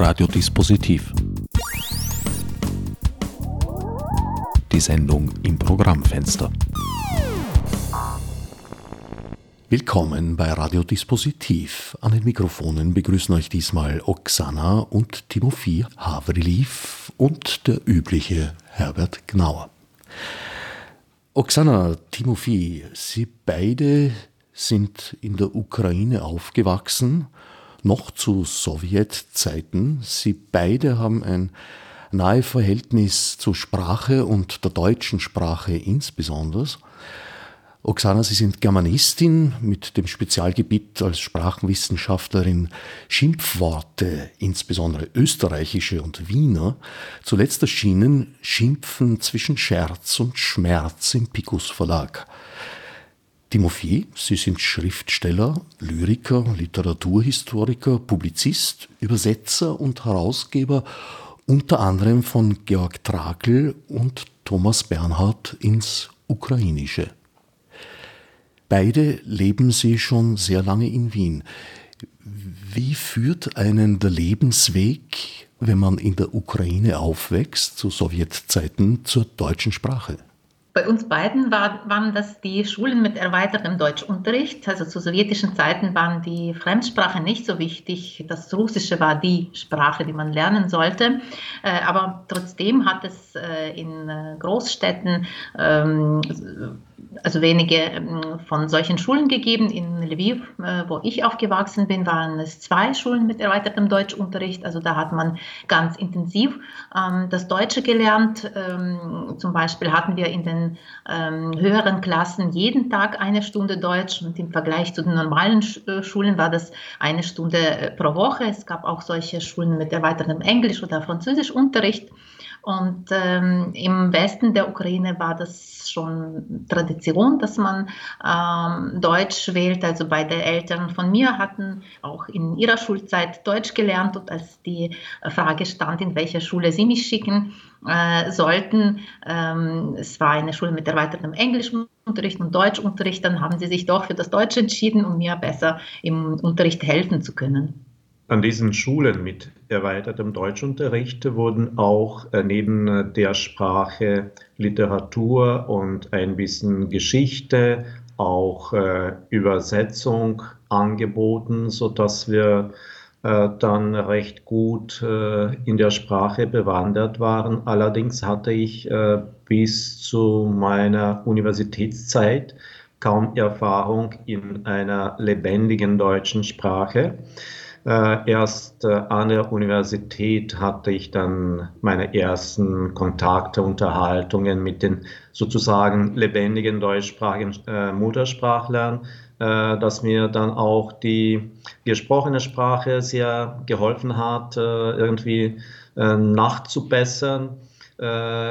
Radiodispositiv. Die Sendung im Programmfenster. Willkommen bei Radiodispositiv. An den Mikrofonen begrüßen euch diesmal Oksana und Timofie Havriliv und der übliche Herbert Gnauer. Oksana, Timofie, Sie beide sind in der Ukraine aufgewachsen noch zu Sowjetzeiten. Sie beide haben ein nahe Verhältnis zur Sprache und der deutschen Sprache insbesondere. Oksana, Sie sind Germanistin mit dem Spezialgebiet als Sprachenwissenschaftlerin Schimpfworte, insbesondere österreichische und Wiener. Zuletzt erschienen Schimpfen zwischen Scherz und Schmerz im Picus Verlag. Timofie, Sie sind Schriftsteller, Lyriker, Literaturhistoriker, Publizist, Übersetzer und Herausgeber unter anderem von Georg Trakl und Thomas Bernhard ins Ukrainische. Beide leben Sie schon sehr lange in Wien. Wie führt einen der Lebensweg, wenn man in der Ukraine aufwächst, zu Sowjetzeiten, zur deutschen Sprache? Bei uns beiden war, waren das die Schulen mit erweitertem Deutschunterricht. Also zu sowjetischen Zeiten waren die Fremdsprachen nicht so wichtig. Das Russische war die Sprache, die man lernen sollte. Äh, aber trotzdem hat es äh, in äh, Großstädten ähm, also wenige ähm, von solchen Schulen gegeben. In Lviv, äh, wo ich aufgewachsen bin, waren es zwei Schulen mit erweitertem Deutschunterricht. Also da hat man ganz intensiv ähm, das Deutsche gelernt. Ähm, zum Beispiel hatten wir in den höheren Klassen jeden Tag eine Stunde Deutsch und im Vergleich zu den normalen äh, Schulen war das eine Stunde äh, pro Woche. Es gab auch solche Schulen mit erweitertem Englisch- oder Französischunterricht. Und ähm, im Westen der Ukraine war das schon Tradition, dass man ähm, Deutsch wählt. Also beide Eltern von mir hatten auch in ihrer Schulzeit Deutsch gelernt und als die Frage stand, in welche Schule sie mich schicken äh, sollten, ähm, es war eine Schule mit erweitertem Englischunterricht und Deutschunterricht, dann haben sie sich doch für das Deutsch entschieden, um mir besser im Unterricht helfen zu können. An diesen Schulen mit erweitertem Deutschunterricht wurden auch äh, neben der Sprache Literatur und ein bisschen Geschichte auch äh, Übersetzung angeboten, sodass wir äh, dann recht gut in der Sprache bewandert waren. Allerdings hatte ich bis zu meiner Universitätszeit kaum Erfahrung in einer lebendigen deutschen Sprache. Äh, erst äh, an der Universität hatte ich dann meine ersten Kontakte, Unterhaltungen mit den sozusagen lebendigen deutschsprachigen äh, Muttersprachlern, dass mir dann auch die gesprochene Sprache sehr geholfen hat, irgendwie nachzubessern.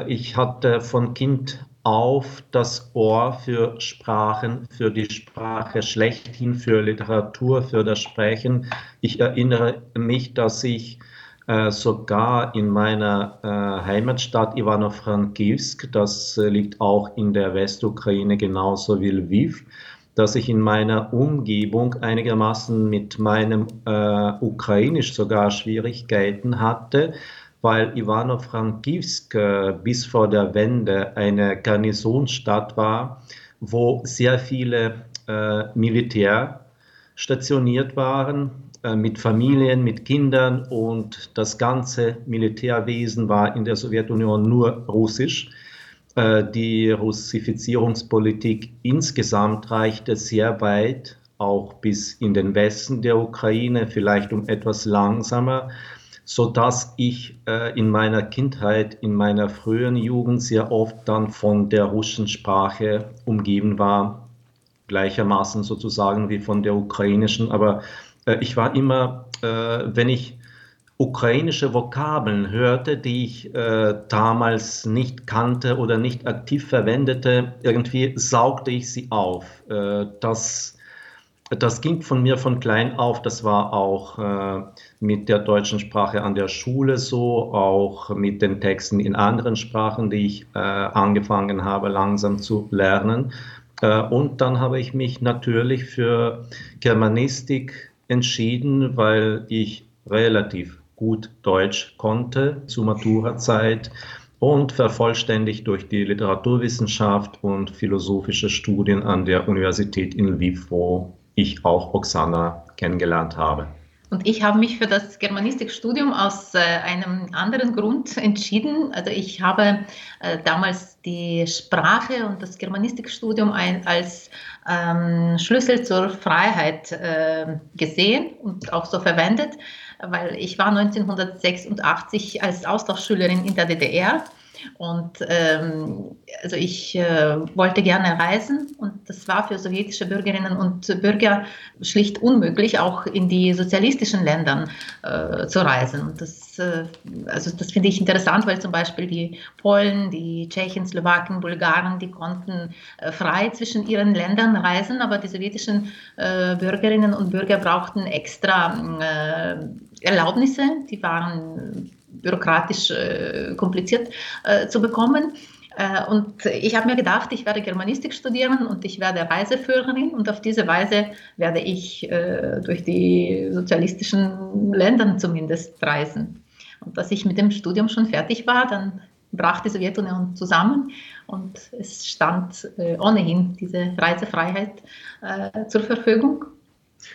ich hatte von Kind auf das Ohr für Sprachen, für die Sprache schlechthin, für Literatur, für das Sprechen. Ich erinnere mich, dass ich äh, sogar in meiner äh, Heimatstadt Ivano-Frankivsk, das äh, liegt auch in der Westukraine genauso wie Lviv, dass ich in meiner Umgebung einigermaßen mit meinem äh, Ukrainisch sogar Schwierigkeiten hatte, weil Ivano-Frankivsk äh, bis vor der Wende eine Garnisonsstadt war, wo sehr viele äh, Militär stationiert waren, äh, mit Familien, mit Kindern und das ganze Militärwesen war in der Sowjetunion nur russisch. Die Russifizierungspolitik insgesamt reichte sehr weit, auch bis in den Westen der Ukraine, vielleicht um etwas langsamer so dass ich äh, in meiner Kindheit, in meiner frühen Jugend sehr oft dann von der russischen Sprache umgeben war, gleichermaßen sozusagen wie von der ukrainischen. Aber äh, ich war immer, äh, wenn ich ukrainische Vokabeln hörte, die ich äh, damals nicht kannte oder nicht aktiv verwendete, irgendwie saugte ich sie auf. Äh, das das ging von mir von klein auf. Das war auch äh, mit der deutschen Sprache an der Schule so, auch mit den Texten in anderen Sprachen, die ich äh, angefangen habe langsam zu lernen. Äh, und dann habe ich mich natürlich für Germanistik entschieden, weil ich relativ gut Deutsch konnte zur Maturazeit und vervollständigt durch die Literaturwissenschaft und philosophische Studien an der Universität in Lviv, wo ich auch Oksana kennengelernt habe. Und ich habe mich für das Germanistikstudium aus äh, einem anderen Grund entschieden. Also ich habe äh, damals die Sprache und das Germanistikstudium ein, als ähm, Schlüssel zur Freiheit äh, gesehen und auch so verwendet, weil ich war 1986 als Austauschschülerin in der DDR und ähm, also ich äh, wollte gerne reisen und das war für sowjetische Bürgerinnen und Bürger schlicht unmöglich, auch in die sozialistischen Ländern äh, zu reisen. Und das, äh, also das finde ich interessant, weil zum Beispiel die Polen, die Tschechen, Slowaken, Bulgaren, die konnten äh, frei zwischen ihren Ländern reisen, aber die sowjetischen äh, Bürgerinnen und Bürger brauchten extra äh, Erlaubnisse, die waren bürokratisch äh, kompliziert äh, zu bekommen. Äh, und ich habe mir gedacht, ich werde Germanistik studieren und ich werde Reiseführerin und auf diese Weise werde ich äh, durch die sozialistischen Länder zumindest reisen. Und als ich mit dem Studium schon fertig war, dann brach die Sowjetunion zusammen und es stand äh, ohnehin diese Reisefreiheit äh, zur Verfügung.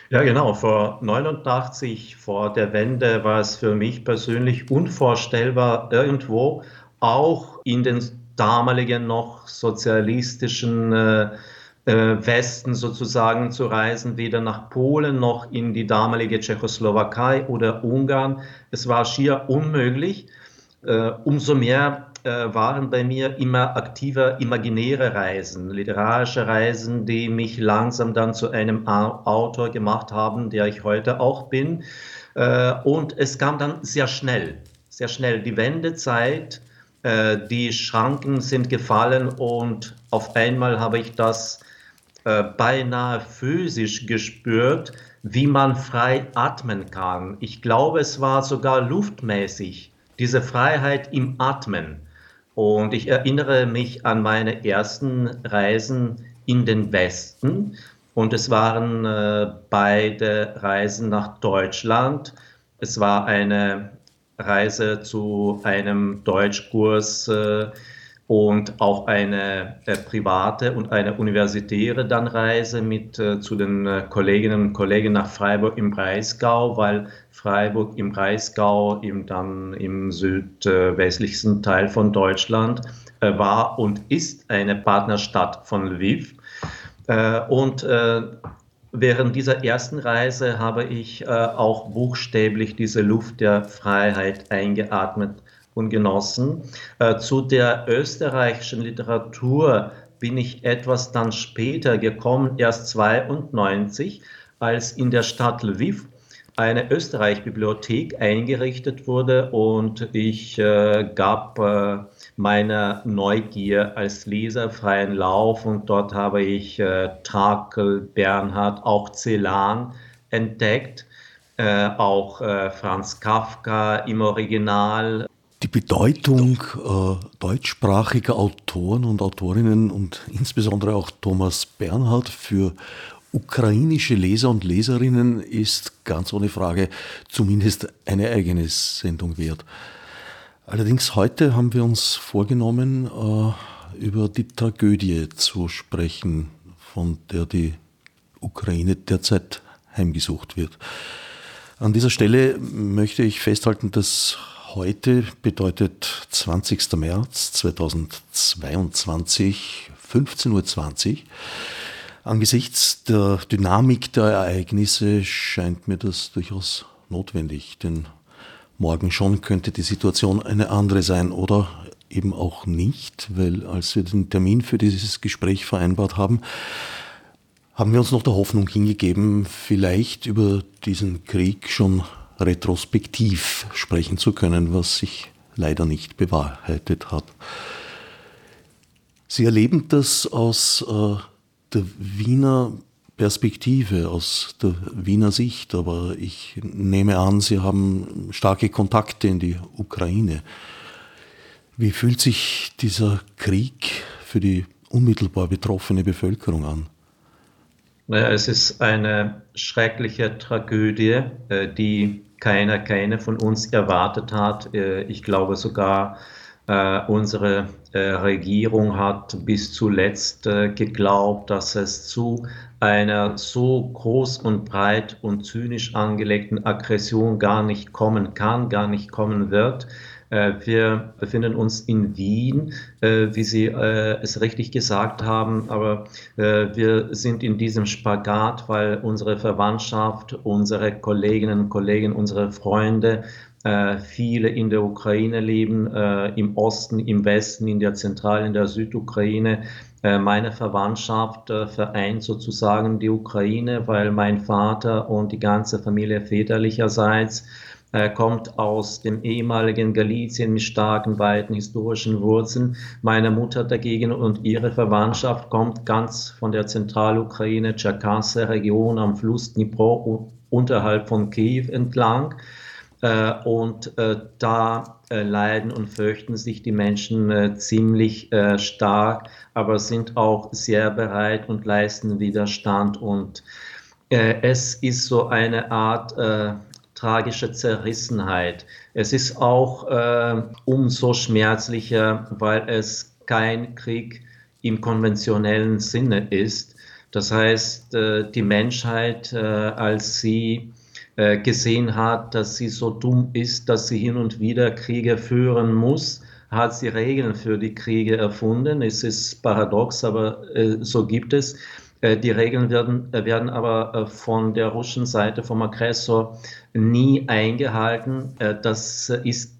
Ja, genau. Vor 89, vor der Wende, war es für mich persönlich unvorstellbar, irgendwo auch in den damaligen noch sozialistischen äh, äh, Westen sozusagen zu reisen, weder nach Polen noch in die damalige Tschechoslowakei oder Ungarn. Es war schier unmöglich. Äh, umso mehr waren bei mir immer aktive imaginäre Reisen, literarische Reisen, die mich langsam dann zu einem Autor gemacht haben, der ich heute auch bin. Äh, und es kam dann sehr schnell, sehr schnell die Wendezeit, äh, die Schranken sind gefallen und auf einmal habe ich das beinahe physisch gespürt, wie man frei atmen kann. Ich glaube, es war sogar luftmäßig, diese Freiheit im Atmen. Und ich erinnere mich an meine ersten Reisen in den Westen. Und es waren äh, beide Reisen nach Deutschland. Es war eine Reise zu einem Deutschkurs äh, und auch eine äh, private und eine universitäre dann Reise mit äh, zu den äh, Kolleginnen und Kollegen nach Freiburg im Breisgau, weil Freiburg im Breisgau im, dann im südwestlichsten Teil von Deutschland äh, war und ist eine Partnerstadt von Lviv. Äh, und äh, während dieser ersten Reise habe ich auch buchstäblich diese Luft der Freiheit eingeatmet und genossen. Äh, zu der österreichischen Literatur bin ich etwas dann später gekommen, erst 92, als in der Stadt Lviv eine Österreich-Bibliothek eingerichtet wurde und ich äh, gab äh, meiner Neugier als Leser freien Lauf und dort habe ich äh, Takel, Bernhard, auch Celan entdeckt, äh, auch äh, Franz Kafka im Original die Bedeutung äh, deutschsprachiger Autoren und Autorinnen und insbesondere auch Thomas Bernhard für ukrainische Leser und Leserinnen ist ganz ohne Frage zumindest eine eigene Sendung wert. Allerdings heute haben wir uns vorgenommen, äh, über die Tragödie zu sprechen, von der die Ukraine derzeit heimgesucht wird. An dieser Stelle möchte ich festhalten, dass Heute bedeutet 20. März 2022, 15.20 Uhr. Angesichts der Dynamik der Ereignisse scheint mir das durchaus notwendig, denn morgen schon könnte die Situation eine andere sein oder eben auch nicht, weil als wir den Termin für dieses Gespräch vereinbart haben, haben wir uns noch der Hoffnung hingegeben, vielleicht über diesen Krieg schon retrospektiv sprechen zu können, was sich leider nicht bewahrheitet hat. Sie erleben das aus äh, der Wiener Perspektive, aus der Wiener Sicht, aber ich nehme an, Sie haben starke Kontakte in die Ukraine. Wie fühlt sich dieser Krieg für die unmittelbar betroffene Bevölkerung an? Es ist eine schreckliche Tragödie, äh, die keiner, keine von uns erwartet hat. Äh, ich glaube sogar, äh, unsere Regierung hat bis zuletzt geglaubt, dass es zu einer so groß und breit und zynisch angelegten Aggression gar nicht kommen kann, gar nicht kommen wird. Äh, wir befinden uns in Wien, äh, wie Sie äh, es richtig gesagt haben, aber wir sind in diesem Spagat, weil unsere Verwandtschaft, unsere Kolleginnen und Kollegen, unsere Freunde, viele in der Ukraine leben, im Osten, im Westen, in der Zentral-, in der Südukraine. Meine Verwandtschaft vereint sozusagen die Ukraine, weil mein Vater und die ganze Familie väterlicherseits er kommt aus dem ehemaligen Galizien mit starken, weiten historischen Wurzeln. Meine Mutter dagegen und ihre Verwandtschaft kommt ganz von der Zentralukraine, Tscherkasse-Region am Fluss Dnipro unterhalb von Kiew entlang. Äh, und äh, da äh, leiden und fürchten sich die Menschen ziemlich stark, aber sind auch sehr bereit und leisten Widerstand. Und es ist so eine Art tragische Zerrissenheit. Es ist auch äh, umso schmerzlicher, weil es kein Krieg im konventionellen Sinne ist. Das heißt, äh, die Menschheit, äh, als sie äh, gesehen hat, dass sie so dumm ist, dass sie hin und wieder Kriege führen muss, hat sie Regeln für die Kriege erfunden. Es ist paradox, aber äh, so gibt es. Äh, die Regeln werden, äh, werden aber äh, von der russischen Seite, vom Aggressor, nie eingehalten. Das ist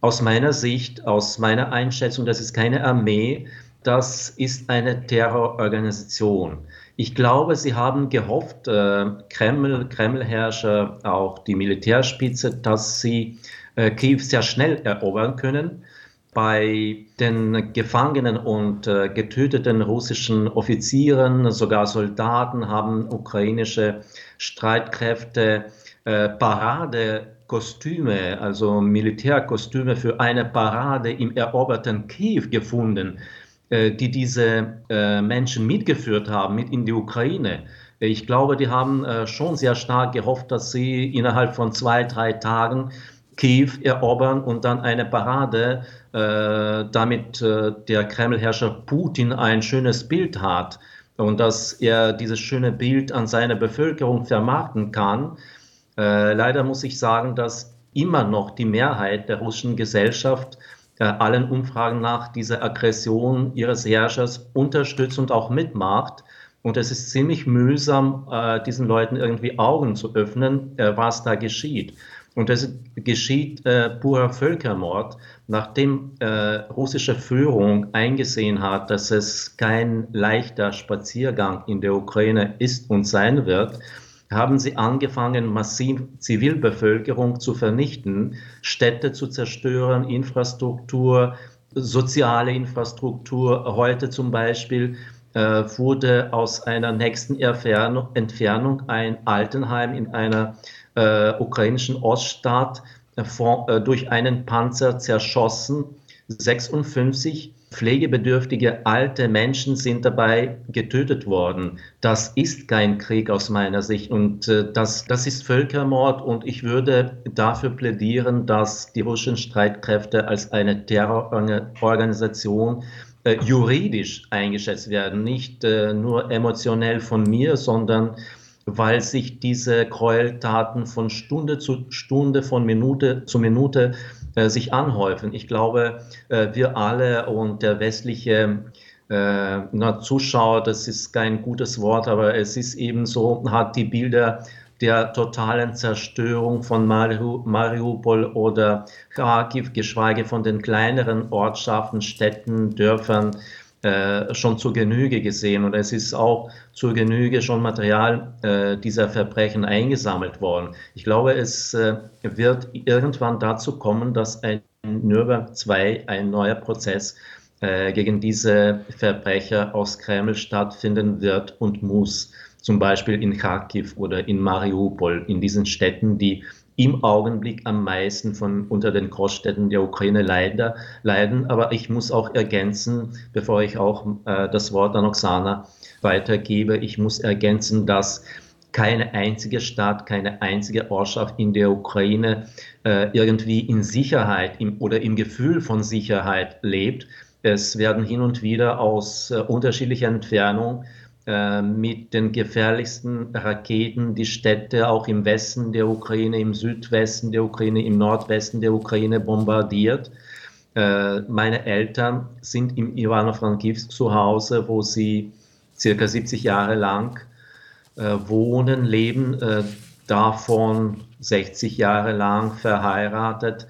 aus meiner Sicht, aus meiner Einschätzung, das ist keine Armee, das ist eine Terrororganisation. Ich glaube, sie haben gehofft, Kreml, Kremlherrscher, auch die Militärspitze, dass sie Kiew sehr schnell erobern können bei den Gefangenen und äh, getöteten russischen Offizieren, sogar Soldaten, haben ukrainische Streitkräfte äh, Paradekostüme, also Militärkostüme für eine Parade im eroberten Kiew gefunden, äh, die diese Menschen mitgeführt haben, mit in die Ukraine. Ich glaube, die haben schon sehr stark gehofft, dass sie innerhalb von zwei, drei Tagen Kiew erobern und dann eine Parade, äh, damit äh, der Kremlherrscher Putin ein schönes Bild hat und dass er dieses schöne Bild an seine Bevölkerung vermarkten kann. Äh, leider muss ich sagen, dass immer noch die Mehrheit der russischen Gesellschaft äh, allen Umfragen nach diese Aggression ihres Herrschers unterstützt und auch mitmacht. Und es ist ziemlich mühsam, äh, diesen Leuten irgendwie Augen zu öffnen, äh, was da geschieht. Und das geschieht äh, purer Völkermord, nachdem äh, russische Führung eingesehen hat, dass es kein leichter Spaziergang in der Ukraine ist und sein wird, haben sie angefangen, massiv Zivilbevölkerung zu vernichten, Städte zu zerstören, Infrastruktur, soziale Infrastruktur. Heute zum Beispiel äh, wurde aus einer nächsten Entfernung ein Altenheim in einer äh, ukrainischen Oststaat äh, von, äh, durch einen Panzer zerschossen. 56 pflegebedürftige alte Menschen sind dabei getötet worden. Das ist kein Krieg aus meiner Sicht und äh, das, das ist Völkermord und ich würde dafür plädieren, dass die russischen Streitkräfte als eine Terrororganisation äh, juridisch eingeschätzt werden, nicht äh, nur emotionell von mir, sondern weil sich diese Gräueltaten von Stunde zu Stunde, von Minute zu Minute äh, sich anhäufen. Ich glaube, äh, wir alle und der westliche äh, na, Zuschauer, das ist kein gutes Wort, aber es ist eben so, hat die Bilder der totalen Zerstörung von Mariupol oder Kharkiv, geschweige von den kleineren Ortschaften, Städten, Dörfern äh, schon zur Genüge gesehen und es ist auch zur Genüge schon Material äh, dieser Verbrechen eingesammelt worden. Ich glaube, es äh, wird irgendwann dazu kommen, dass ein Nürnberg II, ein neuer Prozess äh, gegen diese Verbrecher aus Kreml stattfinden wird und muss. Zum Beispiel in Kharkiv oder in Mariupol, in diesen Städten, die im Augenblick am meisten von unter den Großstädten der Ukraine leider, leiden. Aber ich muss auch ergänzen, bevor ich auch äh, das Wort an Oksana weitergebe, ich muss ergänzen, dass keine einzige Stadt, keine einzige Ortschaft in der Ukraine äh, irgendwie in Sicherheit im, oder im Gefühl von Sicherheit lebt. Es werden hin und wieder aus äh, unterschiedlicher Entfernung mit den gefährlichsten Raketen die Städte auch im Westen der Ukraine, im Südwesten der Ukraine, im Nordwesten der Ukraine bombardiert. Äh, meine Eltern sind im Ivano-Frankivsk zu Hause, wo sie circa 70 Jahre lang wohnen, leben, davon 60 Jahre lang verheiratet.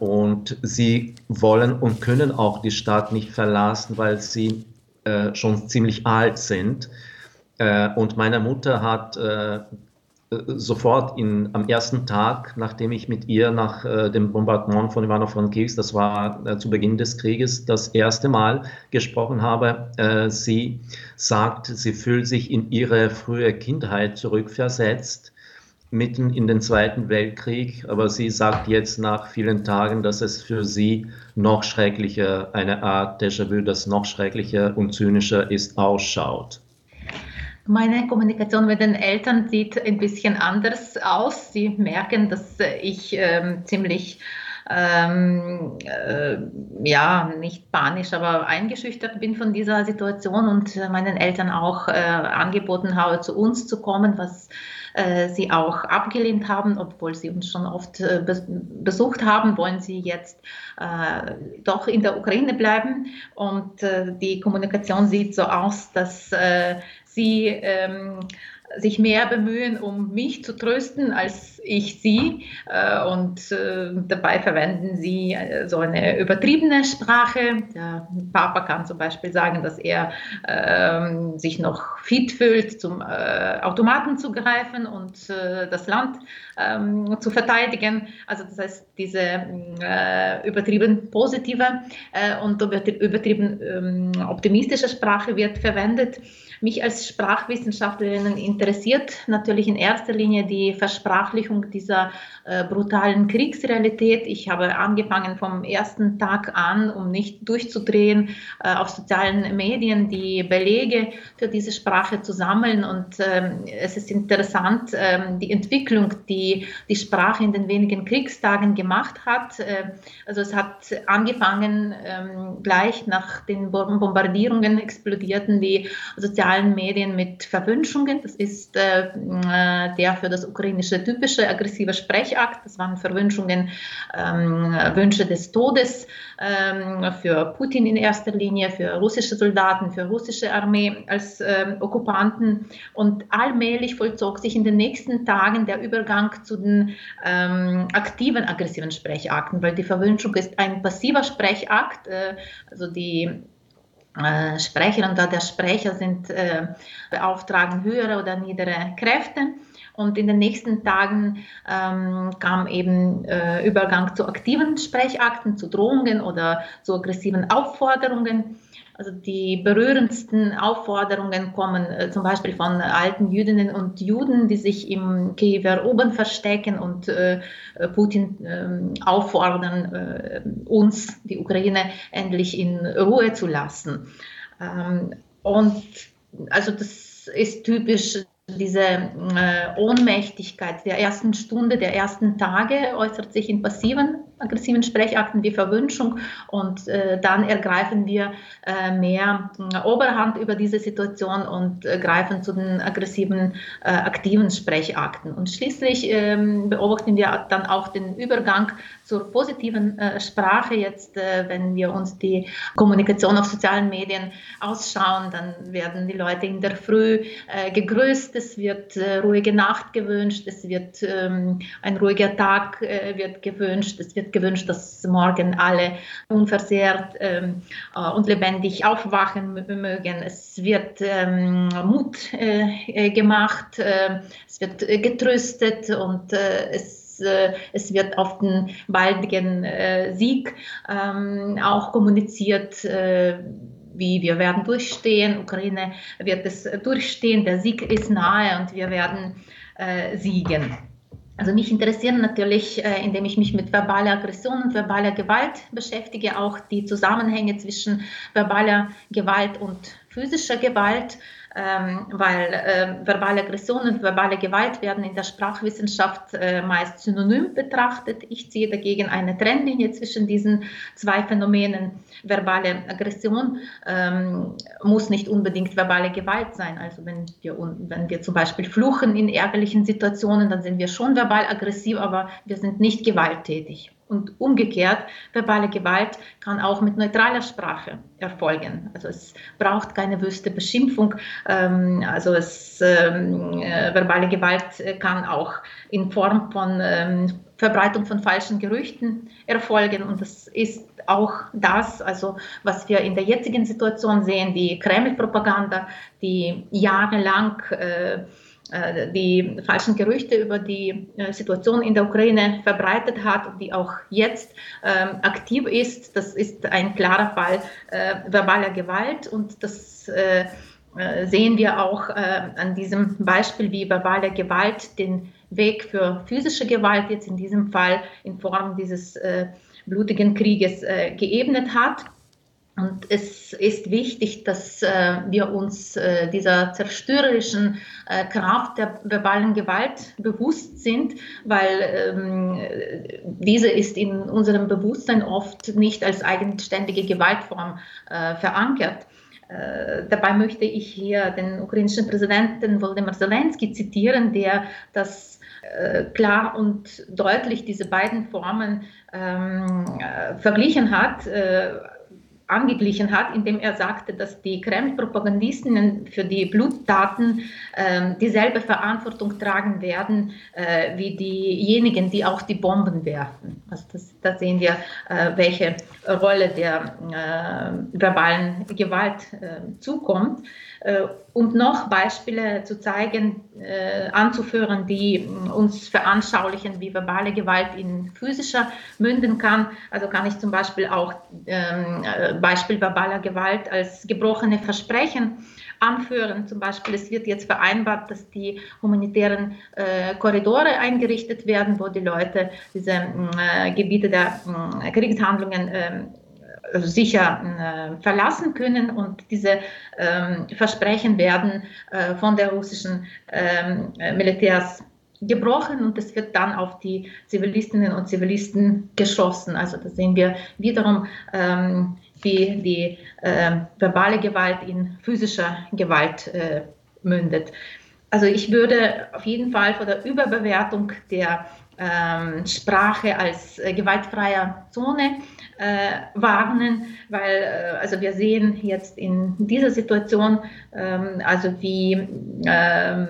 und sie wollen und können auch die Stadt nicht verlassen, weil sie äh, schon ziemlich alt sind. Äh, und meine Mutter hat äh, sofort in, am ersten Tag, nachdem ich mit ihr nach äh, dem Bombardement von Ivano-Frankivsk, das war äh, zu Beginn des Krieges, das erste Mal gesprochen habe, äh, sie sagt, sie fühlt sich in ihre frühe Kindheit zurückversetzt mitten in den Zweiten Weltkrieg, aber sie sagt jetzt nach vielen Tagen, dass es für sie noch schrecklicher, eine Art Déjà-vu, das noch schrecklicher und zynischer ist, ausschaut. Meine Kommunikation mit den Eltern sieht ein bisschen anders aus. Sie merken, dass ich ähm, ziemlich ähm, äh, ja, nicht panisch, aber eingeschüchtert bin von dieser Situation und meinen Eltern auch äh, angeboten habe, zu uns zu kommen, was äh, sie auch abgelehnt haben, obwohl sie uns schon oft äh, besucht haben, wollen sie jetzt äh, doch in der Ukraine bleiben. Und die Kommunikation sieht so aus, dass sie ähm, sich mehr bemühen, um mich zu trösten, als ich sie. Äh, und äh, dabei verwenden sie äh, so eine übertriebene Sprache. Der Papa kann zum Beispiel sagen, dass er ähm, sich noch fit fühlt, zum Automaten zu greifen und das Land ähm, zu verteidigen. Also das heißt, diese übertrieben positive und übertrieben ähm, optimistische Sprache wird verwendet. Mich als Sprachwissenschaftlerin interessiert natürlich in erster Linie die Versprachlichung dieser äh, brutalen Kriegsrealität. Ich habe angefangen vom ersten Tag an, um nicht durchzudrehen, äh, auf sozialen Medien die Belege für diese Sprache zu sammeln. Und ähm, es ist interessant, ähm, die Entwicklung, die die Sprache in den wenigen Kriegstagen gemacht hat. Äh, also es hat angefangen ähm, gleich nach den Bombardierungen explodierten die sozialen Medien mit Verwünschungen. Das ist äh, äh, der für das ukrainische typische aggressive Sprechakt. Das waren Verwünschungen, ähm, Wünsche des Todes ähm, für Putin in erster Linie, für russische Soldaten, für russische Armee als äh, Okkupanten. Und allmählich vollzog sich in den nächsten Tagen der Übergang zu den ähm, aktiven aggressiven Sprechakten, weil die Verwünschung ist ein passiver Sprechakt, äh, also die äh, Sprecher und der Sprecher sind äh, beauftragen höhere oder niedere Kräfte. Und in den nächsten Tagen ähm, kam eben äh, Übergang zu aktiven Sprechakten, zu Drohungen oder zu aggressiven Aufforderungen. Also die berührendsten Aufforderungen kommen äh, zum Beispiel von alten Jüdinnen und Juden, die sich im Kiewer oben verstecken und äh, Putin äh, auffordern, uns, die Ukraine, endlich in Ruhe zu lassen. Ähm, und also das ist typisch diese äh, Ohnmächtigkeit der ersten Stunde, der ersten Tage äußert sich in passiven aggressiven Sprechakten wie Verwünschung und äh, dann ergreifen wir äh, mehr äh, Oberhand über diese Situation und äh, greifen zu den aggressiven äh, aktiven Sprechakten. Und schließlich ähm, beobachten wir dann auch den Übergang zur positiven äh, Sprache. Jetzt, wenn wir uns die Kommunikation auf sozialen Medien ausschauen, dann werden die Leute in der Früh gegrüßt, es wird ruhige Nacht gewünscht, es wird ähm, ein ruhiger Tag wird gewünscht, es wird wird gewünscht, dass morgen alle unversehrt ähm, äh, und lebendig aufwachen mögen. Es wird ähm, Mut äh, gemacht, äh, es wird getröstet und äh, es äh, es wird auf den baldigen äh, Sieg ähm, auch kommuniziert, wie wir werden durchstehen, Ukraine wird es durchstehen, der Sieg ist nahe und wir werden siegen. Also mich interessieren natürlich, äh, indem ich mich mit verbaler Aggression und verbaler Gewalt beschäftige, auch die Zusammenhänge zwischen verbaler Gewalt und physischer Gewalt ähm, weil äh, verbale Aggression und verbale Gewalt werden in der Sprachwissenschaft äh, meist synonym betrachtet. Ich ziehe dagegen eine Trennlinie zwischen diesen zwei Phänomenen. Verbale Aggression ähm, muss nicht unbedingt verbale Gewalt sein. Also wenn wir, wenn wir zum Beispiel fluchen in ärgerlichen Situationen, dann sind wir schon verbal aggressiv, aber wir sind nicht gewalttätig. Und umgekehrt, verbale Gewalt kann auch mit neutraler Sprache erfolgen. Also es braucht keine wüste Beschimpfung. Ähm, also es, ähm, äh, verbale Gewalt kann auch in Form von ähm, Verbreitung von falschen Gerüchten erfolgen. Und das ist auch das, also was wir in der jetzigen Situation sehen, die Kreml-Propaganda, die jahrelang äh, die falschen Gerüchte über die äh, Situation in der Ukraine verbreitet hat die auch jetzt ähm, aktiv ist. Das ist ein klarer Fall äh, verbaler Gewalt und das äh, äh sehen wir auch äh, an diesem Beispiel, wie verbale Gewalt den Weg für physische Gewalt jetzt in diesem Fall in Form dieses blutigen Krieges geebnet hat. Und es ist wichtig, dass äh, wir uns äh, dieser zerstörerischen äh, Kraft der verbalen Gewalt bewusst sind, weil ähm, diese ist in unserem Bewusstsein oft nicht als eigenständige Gewaltform äh, verankert. Äh, dabei möchte ich hier den ukrainischen Präsidenten Volodymyr Zelensky zitieren, der das äh, klar und deutlich diese beiden Formen ähm, verglichen hat angeglichen hat, indem er sagte, dass die Kreml-Propagandisten für die Bluttaten äh, dieselbe Verantwortung tragen werden äh, wie diejenigen, die auch die Bomben werfen. Also das, da sehen wir, äh, welche Rolle der äh, verbalen Gewalt äh, zukommt. Äh, um noch Beispiele zu zeigen, äh, anzuführen, die uns veranschaulichen, wie verbale Gewalt in physischer münden kann. Also kann ich zum Beispiel auch ähm, äh, Beispiel verbaler Gewalt als gebrochene Versprechen anführen. Zum Beispiel, es wird jetzt vereinbart, dass die humanitären äh, Korridore eingerichtet werden, wo die Leute diese äh, Gebiete der äh, Kriegshandlungen ähm, sicher äh, verlassen können und diese ähm, Versprechen werden äh, von der russischen ähm, Militärs gebrochen und es wird dann auf die Zivilistinnen und Zivilisten geschossen. Also da sehen wir wiederum, ähm, wie die äh, verbale Gewalt in physischer Gewalt äh, mündet. Also ich würde auf jeden Fall vor der Überbewertung der ähm, Sprache als äh, gewaltfreier Zone äh, warnen, weil äh, also wir sehen jetzt in dieser Situation, ähm, also wie ähm,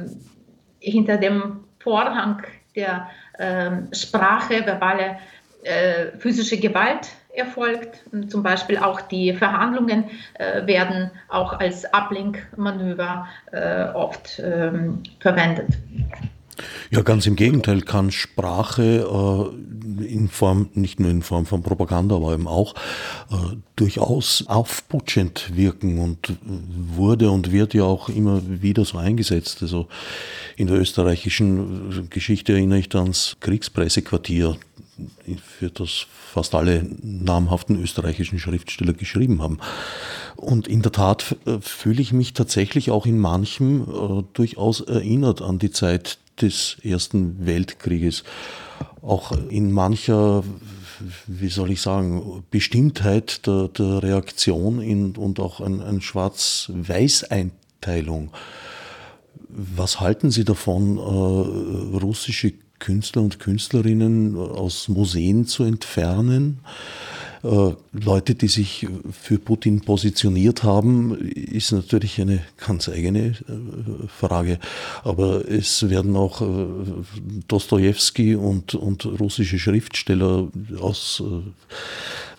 hinter dem Vorhang der ähm, Sprache verbale äh, physische Gewalt erfolgt. Zum Beispiel auch die Verhandlungen äh, werden auch als Ablenkmanöver äh, oft ähm, verwendet. Ja, ganz im Gegenteil kann Sprache äh, in Form, nicht nur in Form von Propaganda, aber eben auch äh, durchaus aufputschend wirken und wurde und wird ja auch immer wieder so eingesetzt. Also in der österreichischen Geschichte erinnere ich da ans Kriegspressequartier, für das fast alle namhaften österreichischen Schriftsteller geschrieben haben. Und in der Tat äh, fühle ich mich tatsächlich auch in manchem äh, durchaus erinnert an die Zeit des Ersten Weltkrieges. Auch in mancher, wie soll ich sagen, Bestimmtheit der, der Reaktion in, und auch ein, ein Schwarz-Weiß-Einteilung. Was halten Sie davon, äh, russische Künstler und Künstlerinnen aus Museen zu entfernen? Äh, Leute, die sich für Putin positioniert haben, ist natürlich eine ganz eigene äh, Frage. Aber es werden auch äh, Dostoevsky und, und russische Schriftsteller aus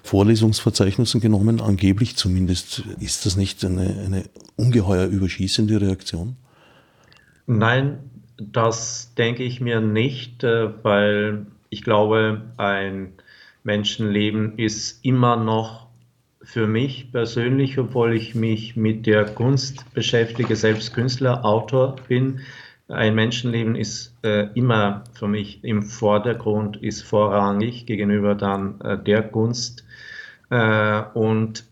Vorlesungsverzeichnissen genommen, angeblich zumindest. Ist das nicht eine, eine ungeheuer überschießende Reaktion? Nein, das denke ich mir nicht, weil ich glaube, ein Menschenleben ist immer noch für mich persönlich, obwohl ich mich mit der Kunst beschäftige, selbst Künstler, Autor bin, ein Menschenleben ist äh, immer für mich im Vordergrund, ist vorrangig gegenüber dann äh, der Kunst. Äh, und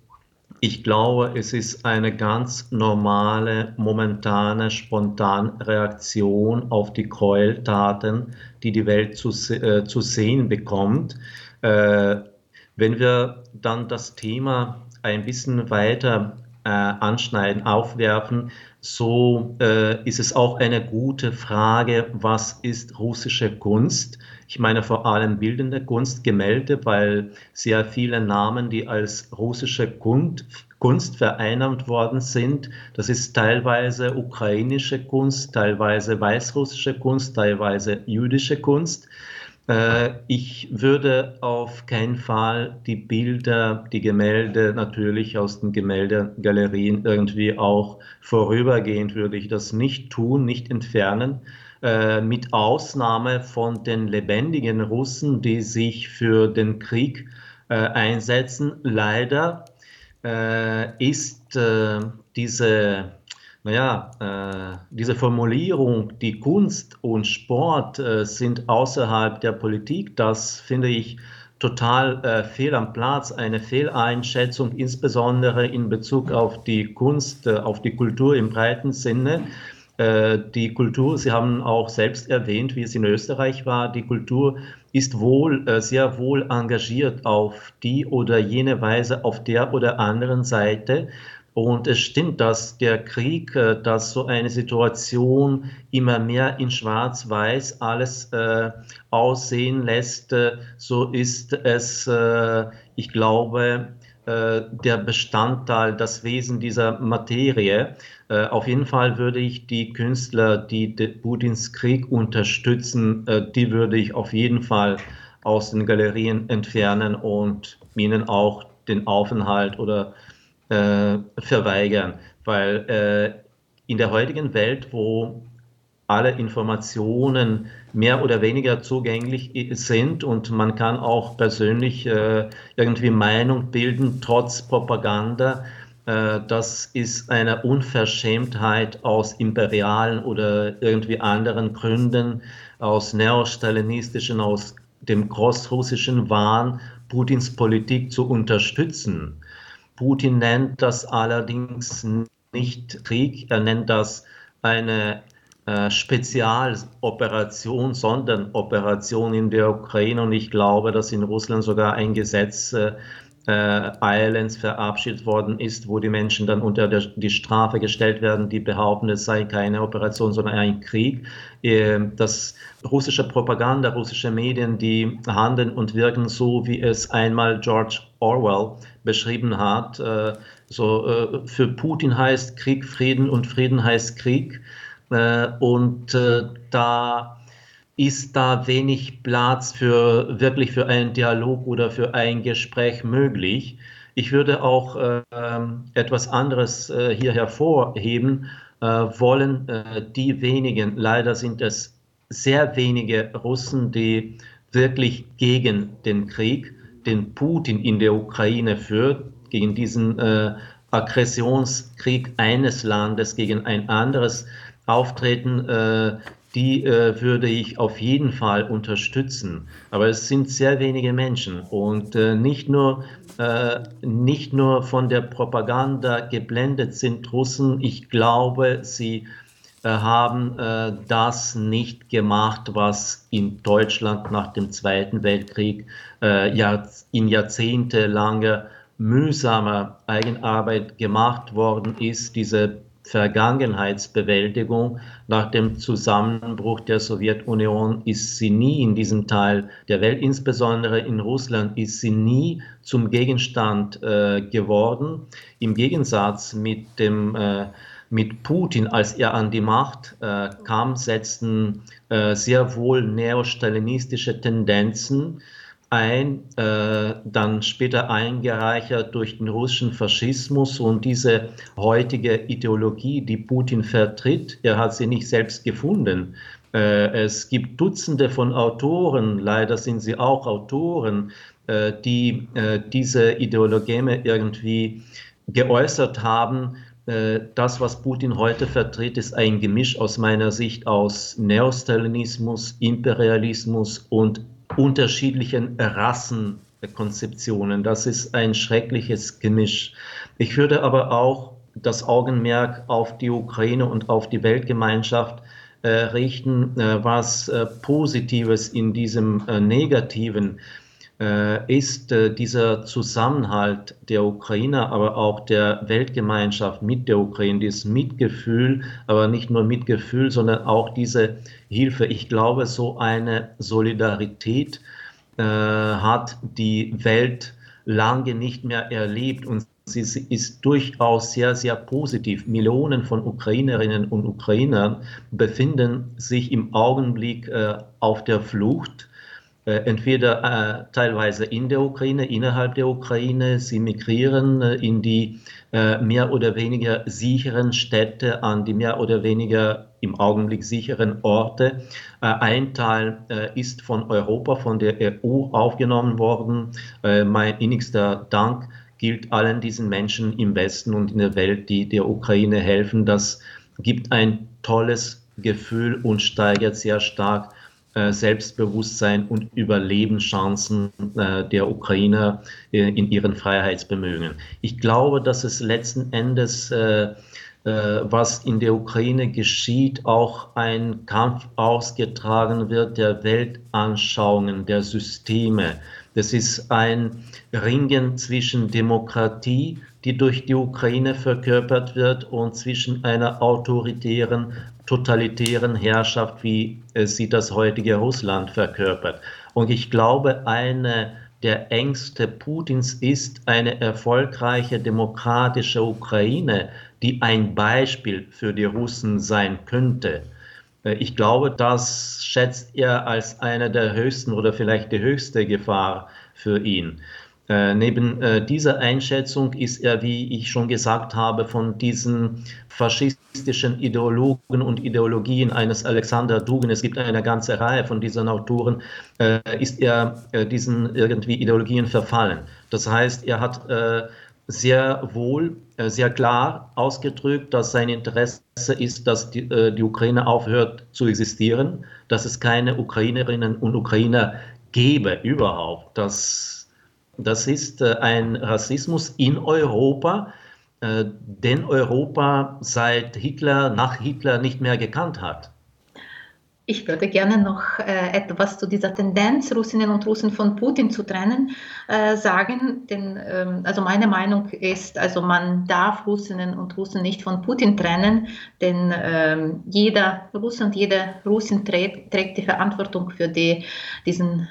ich glaube, es ist eine ganz normale, momentane, spontane Reaktion auf die Gräueltaten, die die Welt zu, äh, zu sehen bekommt. Äh, wenn wir dann das Thema ein bisschen weiter äh, anschneiden, aufwerfen, so äh, ist es auch eine gute Frage, was ist russische Kunst? Ich meine vor allem bildende Kunst, Gemälde, weil sehr viele Namen, die als russische Kunst, Kunst vereinnahmt worden sind, das ist teilweise ukrainische Kunst, teilweise weißrussische Kunst, teilweise jüdische Kunst. Äh, ich würde auf keinen Fall die Bilder, die Gemälde natürlich aus den Gemäldegalerien irgendwie auch vorübergehend würde ich das nicht tun, nicht entfernen. Äh, mit Ausnahme von den lebendigen Russen, die sich für den Krieg äh, einsetzen. Leider ist diese naja, äh, diese Formulierung, die Kunst und Sport äh, sind außerhalb der Politik, das finde ich total äh, fehl am Platz, eine Fehleinschätzung, insbesondere in Bezug auf die Kunst, äh, auf die Kultur im breiten Sinne. Äh, die Kultur, Sie haben auch selbst erwähnt, wie es in Österreich war, die Kultur ist wohl äh, sehr wohl engagiert auf die oder jene Weise auf der oder anderen Seite. Und es stimmt, dass der Krieg, äh, dass so eine Situation immer mehr in Schwarz-Weiß alles äh, aussehen lässt, äh, so ist es, äh, ich glaube, äh, der Bestandteil, das Wesen dieser Materie. Äh, auf jeden Fall würde ich die Künstler, die Putins Krieg unterstützen, die würde ich auf jeden Fall aus den Galerien entfernen und ihnen auch den Aufenthalt oder äh, verweigern, weil äh, in der heutigen Welt, wo alle Informationen mehr oder weniger zugänglich sind und man kann auch persönlich äh, irgendwie Meinung bilden, trotz Propaganda. Äh, das ist eine Unverschämtheit aus imperialen oder irgendwie anderen Gründen, aus neostalinistischen, aus dem großrussischen Wahn, Putins Politik zu unterstützen. Putin nennt das allerdings nicht Krieg, er nennt das eine äh, Spezialoperation, Sonderoperation in der Ukraine. Und ich glaube, dass in Russland sogar ein Gesetz äh, äh, eilends verabschiedet worden ist, wo die Menschen dann unter der, die Strafe gestellt werden, die behaupten, es sei keine Operation, sondern ein Krieg. Äh, das russische Propaganda, russische Medien, die handeln und wirken so, wie es einmal George Orwell beschrieben hat. Äh, so, äh, für Putin heißt Krieg Frieden und Frieden heißt Krieg. Äh, und äh, da ist da wenig Platz für wirklich für einen Dialog oder für ein Gespräch möglich. Ich würde auch äh, etwas anderes äh, hier hervorheben äh, wollen. Äh, die wenigen, leider sind es sehr wenige Russen, die wirklich gegen den Krieg, den Putin in der Ukraine führt, gegen diesen äh, Aggressionskrieg eines Landes gegen ein anderes auftreten, äh, die äh, würde ich auf jeden Fall unterstützen. Aber es sind sehr wenige Menschen und äh, nicht, nur, äh, nicht nur von der Propaganda geblendet sind Russen. Ich glaube, sie äh, haben äh, das nicht gemacht, was in Deutschland nach dem Zweiten Weltkrieg äh, in jahrzehntelanger mühsamer Eigenarbeit gemacht worden ist, diese Vergangenheitsbewältigung. Nach dem Zusammenbruch der Sowjetunion ist sie nie in diesem Teil der Welt, insbesondere in Russland, ist sie nie zum Gegenstand äh, geworden. Im Gegensatz mit dem äh, mit Putin, als er an die Macht äh, kam, setzten äh, sehr wohl neostalinistische Tendenzen ein, äh, dann später eingereichert durch den russischen Faschismus und diese heutige Ideologie, die Putin vertritt, er hat sie nicht selbst gefunden. Äh, es gibt Dutzende von Autoren, leider sind sie auch Autoren, äh, die äh, diese Ideologeme irgendwie geäußert haben äh, das, was Putin heute vertritt, ist ein Gemisch aus meiner Sicht aus Neostalinismus, Imperialismus und unterschiedlichen Rassenkonzeptionen. Das ist ein schreckliches Gemisch. Ich würde aber auch das Augenmerk auf die Ukraine und auf die Weltgemeinschaft äh, richten, äh, was äh, Positives in diesem Negativen äh, ist äh, dieser Zusammenhalt der Ukrainer, aber auch der Weltgemeinschaft mit der Ukraine, dieses Mitgefühl, aber nicht nur Mitgefühl, sondern auch diese Hilfe. Ich glaube, so eine Solidarität äh, hat die Welt lange nicht mehr erlebt und sie ist durchaus sehr, sehr positiv. Millionen von Ukrainerinnen und Ukrainern befinden sich im Augenblick äh, auf der Flucht äh, entweder äh, teilweise in der Ukraine, innerhalb der Ukraine, sie migrieren äh, in die äh, mehr oder weniger sicheren Städte, an die mehr oder weniger im Augenblick sicheren Orte. Äh, ein Teil äh, ist von Europa, von der EU aufgenommen worden. mein innigster Dank gilt allen diesen Menschen im Westen und in der Welt, die der Ukraine helfen. Das gibt ein tolles Gefühl und steigert sehr stark äh, Selbstbewusstsein und Überlebenschancen äh, der Ukrainer äh, in ihren Freiheitsbemühungen. Ich glaube, dass es letzten Endes was in der Ukraine geschieht, auch ein Kampf ausgetragen wird der Weltanschauungen, der Systeme. Das ist ein Ringen zwischen Demokratie, die durch die Ukraine verkörpert wird, und zwischen einer autoritären totalitären Herrschaft, wie sie das heutige Russland verkörpert. Und ich glaube, eine der Ängste Putins ist eine erfolgreiche demokratische Ukraine, die ein Beispiel für die Russen sein könnte. Ich glaube, das schätzt er als eine der höchsten oder vielleicht die höchste Gefahr für ihn. Äh, neben äh, dieser Einschätzung ist er, wie ich schon gesagt habe, von diesen faschistischen Ideologen und Ideologien eines Alexander Dugin, es gibt eine ganze Reihe von diesen Autoren, äh, ist er äh, diesen irgendwie Ideologien verfallen. Das heißt, er hat äh, sehr wohl, sehr klar ausgedrückt, dass sein Interesse ist, dass die, die Ukraine aufhört zu existieren, dass es keine Ukrainerinnen und Ukrainer gäbe überhaupt, dass das ist äh, ein Rassismus in Europa, äh, den Europa seit Hitler, nach Hitler nicht mehr gekannt hat. Ich würde gerne noch äh, etwas zu dieser Tendenz, Russinnen und Russen von Putin zu trennen, sagen. Denn ähm, also meine Meinung ist, also man darf Russinnen und Russen nicht von Putin trennen, denn ähm, jeder Russe und jede Russin trägt, trägt die Verantwortung für die, diesen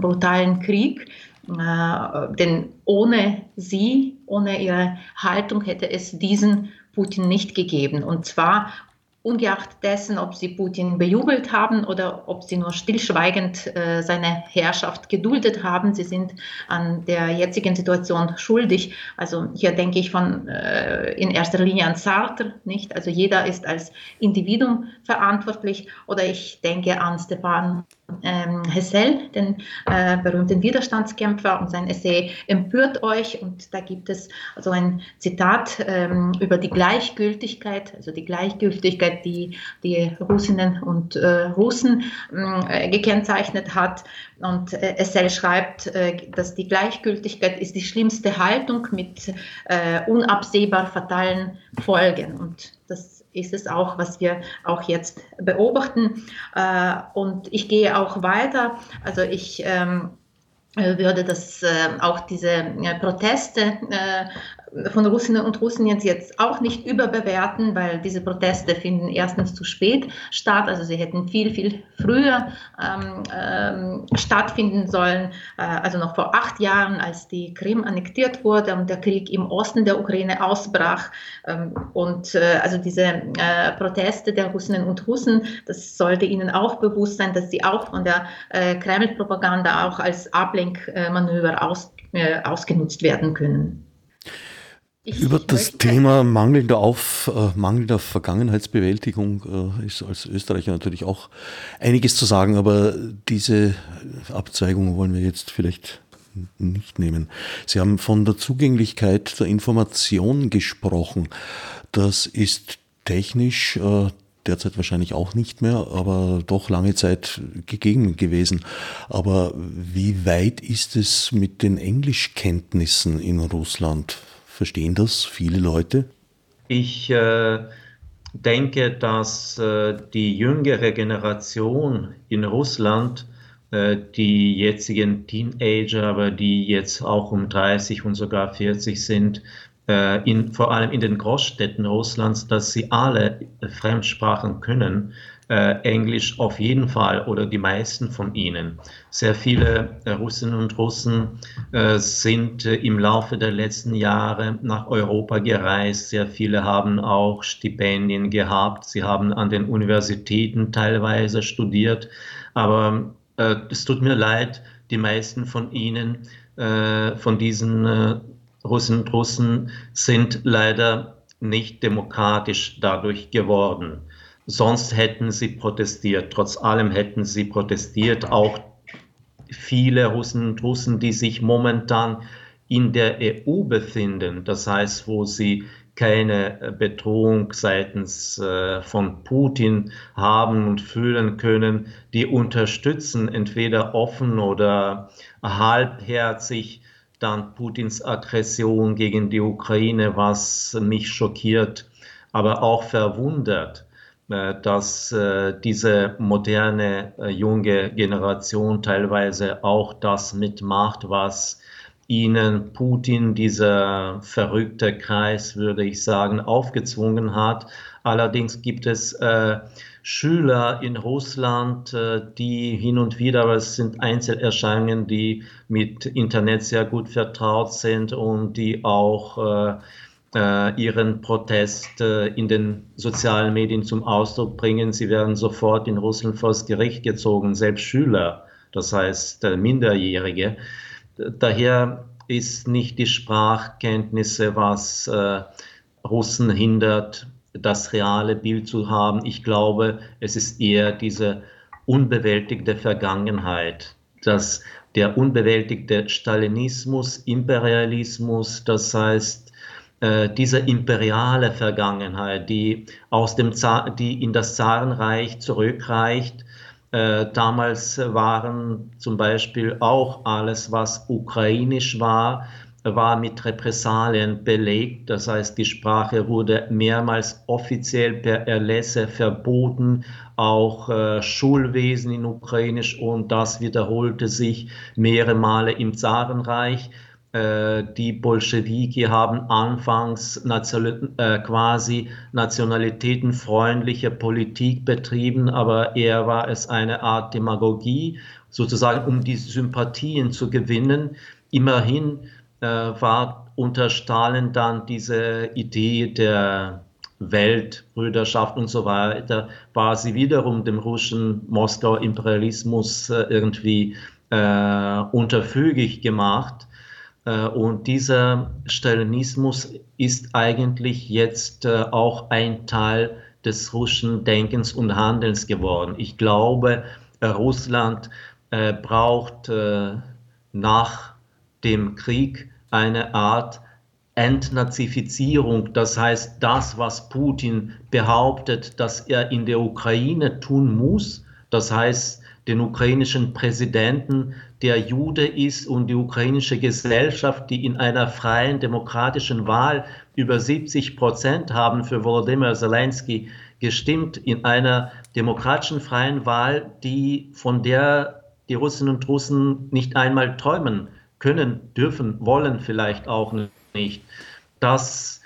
brutalen Krieg. Äh, denn ohne sie, ohne ihre Haltung hätte es diesen Putin nicht gegeben. Und zwar ungeachtet dessen, ob sie Putin bejubelt haben oder ob sie nur stillschweigend äh, seine Herrschaft geduldet haben. Sie sind an der jetzigen Situation schuldig. Also hier denke ich von äh, in erster Linie an Sartre, nicht? Also jeder ist als Individuum verantwortlich. Oder ich denke an Stefan ähm, Hessel, den äh, berühmten Widerstandskämpfer, und sein Essay Empört euch. Und da gibt es also ein Zitat ähm, über die Gleichgültigkeit, also die Gleichgültigkeit, die die Russinnen und äh, Russen äh, gekennzeichnet hat. Und äh, Hessel schreibt, äh, dass die Gleichgültigkeit ist die schlimmste Haltung mit äh, unabsehbar fatalen Folgen. Und das ist es auch, was wir auch jetzt beobachten. Äh, und ich gehe auch weiter. Also ich ähm, würde das äh, auch diese äh, Proteste von Russinnen und Russen jetzt, jetzt auch nicht überbewerten, weil diese Proteste finden erstens zu spät statt. Also sie hätten viel, viel früher ähm, ähm, stattfinden sollen, äh, also noch vor acht Jahren, als die Krim annektiert wurde und der Krieg im Osten der Ukraine ausbrach. Ähm, und äh, also diese äh, Proteste der Russinnen und Russen, das sollte ihnen auch bewusst sein, dass sie auch von der äh, Kreml-Propaganda auch als Ablenkmanöver aus, äh, ausgenutzt werden können. Ich Über das Thema mangelnder, Auf, äh, mangelnder Vergangenheitsbewältigung äh, ist als Österreicher natürlich auch einiges zu sagen, aber diese Abzweigung wollen wir jetzt vielleicht nicht nehmen. Sie haben von der Zugänglichkeit der Information gesprochen. Das ist technisch äh, derzeit wahrscheinlich auch nicht mehr, aber doch lange Zeit gegeben gewesen. Aber wie weit ist es mit den Englischkenntnissen in Russland? Verstehen das viele Leute? Ich äh, denke, dass äh, die jüngere Generation in Russland, äh, die jetzigen Teenager, aber die jetzt auch um 30 und sogar 40 sind, äh, in, vor allem in den Großstädten Russlands, dass sie alle Fremdsprachen können. Äh, Englisch auf jeden Fall oder die meisten von ihnen. Sehr viele äh, Russinnen und Russen äh, sind äh, im Laufe der letzten Jahre nach Europa gereist. Sehr viele haben auch Stipendien gehabt. Sie haben an den Universitäten teilweise studiert. Aber äh, es tut mir leid, die meisten von ihnen, von diesen Russen und Russen sind leider nicht demokratisch dadurch geworden. Sonst hätten sie protestiert. Trotz allem hätten sie protestiert. Auch viele Russen und Russen, die sich momentan in der EU befinden, das heißt, wo sie keine Bedrohung seitens äh, von Putin haben und fühlen können, die unterstützen entweder offen oder halbherzig dann Putins Aggression gegen die Ukraine, was mich schockiert, aber auch verwundert, äh, dass äh, diese moderne äh, junge Generation teilweise auch das mitmacht, was ihnen Putin, dieser verrückte Kreis, würde ich sagen, aufgezwungen hat. Allerdings gibt es äh, Schüler in Russland, äh, die hin und wieder, aber es sind Einzelerscheinungen, die mit Internet sehr gut vertraut sind und die auch äh, äh, ihren Protest in den sozialen Medien zum Ausdruck bringen. Sie werden sofort in Russland vor das Gericht gezogen, selbst Schüler, das heißt Minderjährige. Daher ist nicht die Sprachkenntnisse, was Russen hindert, das reale Bild zu haben. Ich glaube, es ist eher diese unbewältigte Vergangenheit, dass der unbewältigte Stalinismus, Imperialismus, das heißt, äh, diese imperiale Vergangenheit, die aus dem die in das Zarenreich zurückreicht. Äh, damals waren zum Beispiel auch alles, was ukrainisch war, war mit Repressalien belegt. Das heißt, die Sprache wurde mehrmals offiziell per Erlässe verboten, auch äh, Schulwesen in Ukrainisch und das wiederholte sich mehrere Male im Zarenreich. Äh, die Bolschewiki haben anfangs Nation äh, quasi nationalitätenfreundliche Politik betrieben, aber eher war es eine Art Demagogie, sozusagen um die Sympathien zu gewinnen. Immerhin äh, war unter Stalin dann diese Idee der Weltbrüderschaft und so weiter, war sie wiederum dem russischen Moskauer Imperialismus äh, irgendwie äh, unterfügig gemacht. Äh, und dieser Stalinismus ist eigentlich jetzt äh, auch ein Teil des russischen Denkens und Handelns geworden. Ich glaube, äh, Russland braucht nach dem Krieg eine Art Entnazifizierung, das heißt das, was Putin behauptet, dass er in der Ukraine tun muss, das heißt den ukrainischen Präsidenten, der Jude ist und die ukrainische Gesellschaft, die in einer freien demokratischen Wahl über 70 Prozent haben für Volodymyr Zelensky gestimmt, in einer demokratischen freien Wahl, die von der die Russinnen und Russen nicht einmal träumen können, dürfen, wollen vielleicht auch nicht. Das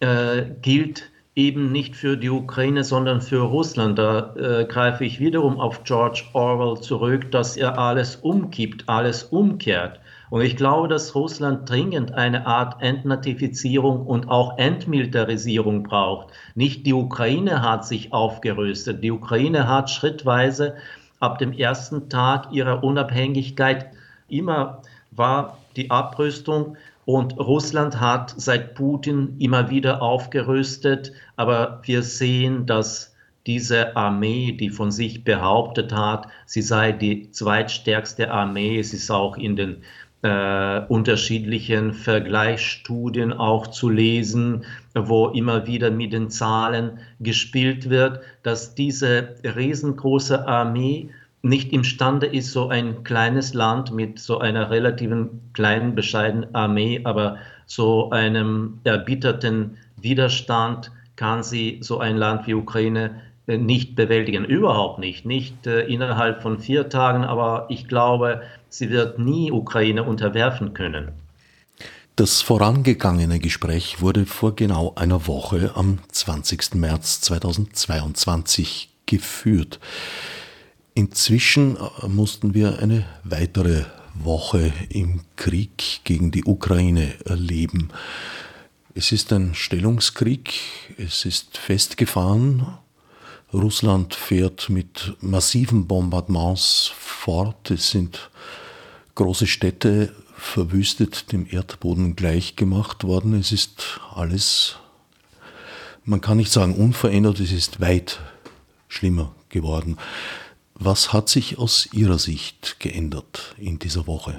äh, gilt eben nicht für die Ukraine, sondern für Russland. Da äh, greife ich wiederum auf George Orwell zurück, dass er alles umkippt, alles umkehrt. Und ich glaube, dass Russland dringend eine Art Entnatifizierung und auch Entmilitarisierung braucht. Nicht die Ukraine hat sich aufgerüstet. Die Ukraine hat schrittweise ab dem ersten Tag ihrer Unabhängigkeit immer war die Abrüstung und Russland hat seit Putin immer wieder aufgerüstet, aber wir sehen, dass diese Armee, die von sich behauptet hat, sie sei die zweitstärkste Armee, es ist auch in den äh, unterschiedlichen Vergleichsstudien auch zu lesen, wo immer wieder mit den Zahlen gespielt wird, dass diese riesengroße Armee nicht imstande ist, so ein kleines Land mit so einer relativen kleinen, bescheidenen Armee, aber so einem erbitterten Widerstand kann sie so ein Land wie Ukraine äh, nicht bewältigen. Überhaupt nicht. Nicht äh, innerhalb von vier Tagen, aber ich glaube, sie wird nie Ukraine unterwerfen können. Das vorangegangene Gespräch wurde vor genau einer Woche am 20. März 2022 geführt. Inzwischen äh, mussten wir eine weitere Woche im Krieg gegen die Ukraine erleben. Es ist ein Stellungskrieg, es ist festgefahren. Russland fährt mit massiven Bombardements fort. Es sind große Städte verwüstet, dem Erdboden gleichgemacht worden. Es ist alles, man kann nicht sagen unverändert, es ist weit schlimmer geworden. Was hat sich aus Ihrer Sicht geändert in dieser Woche?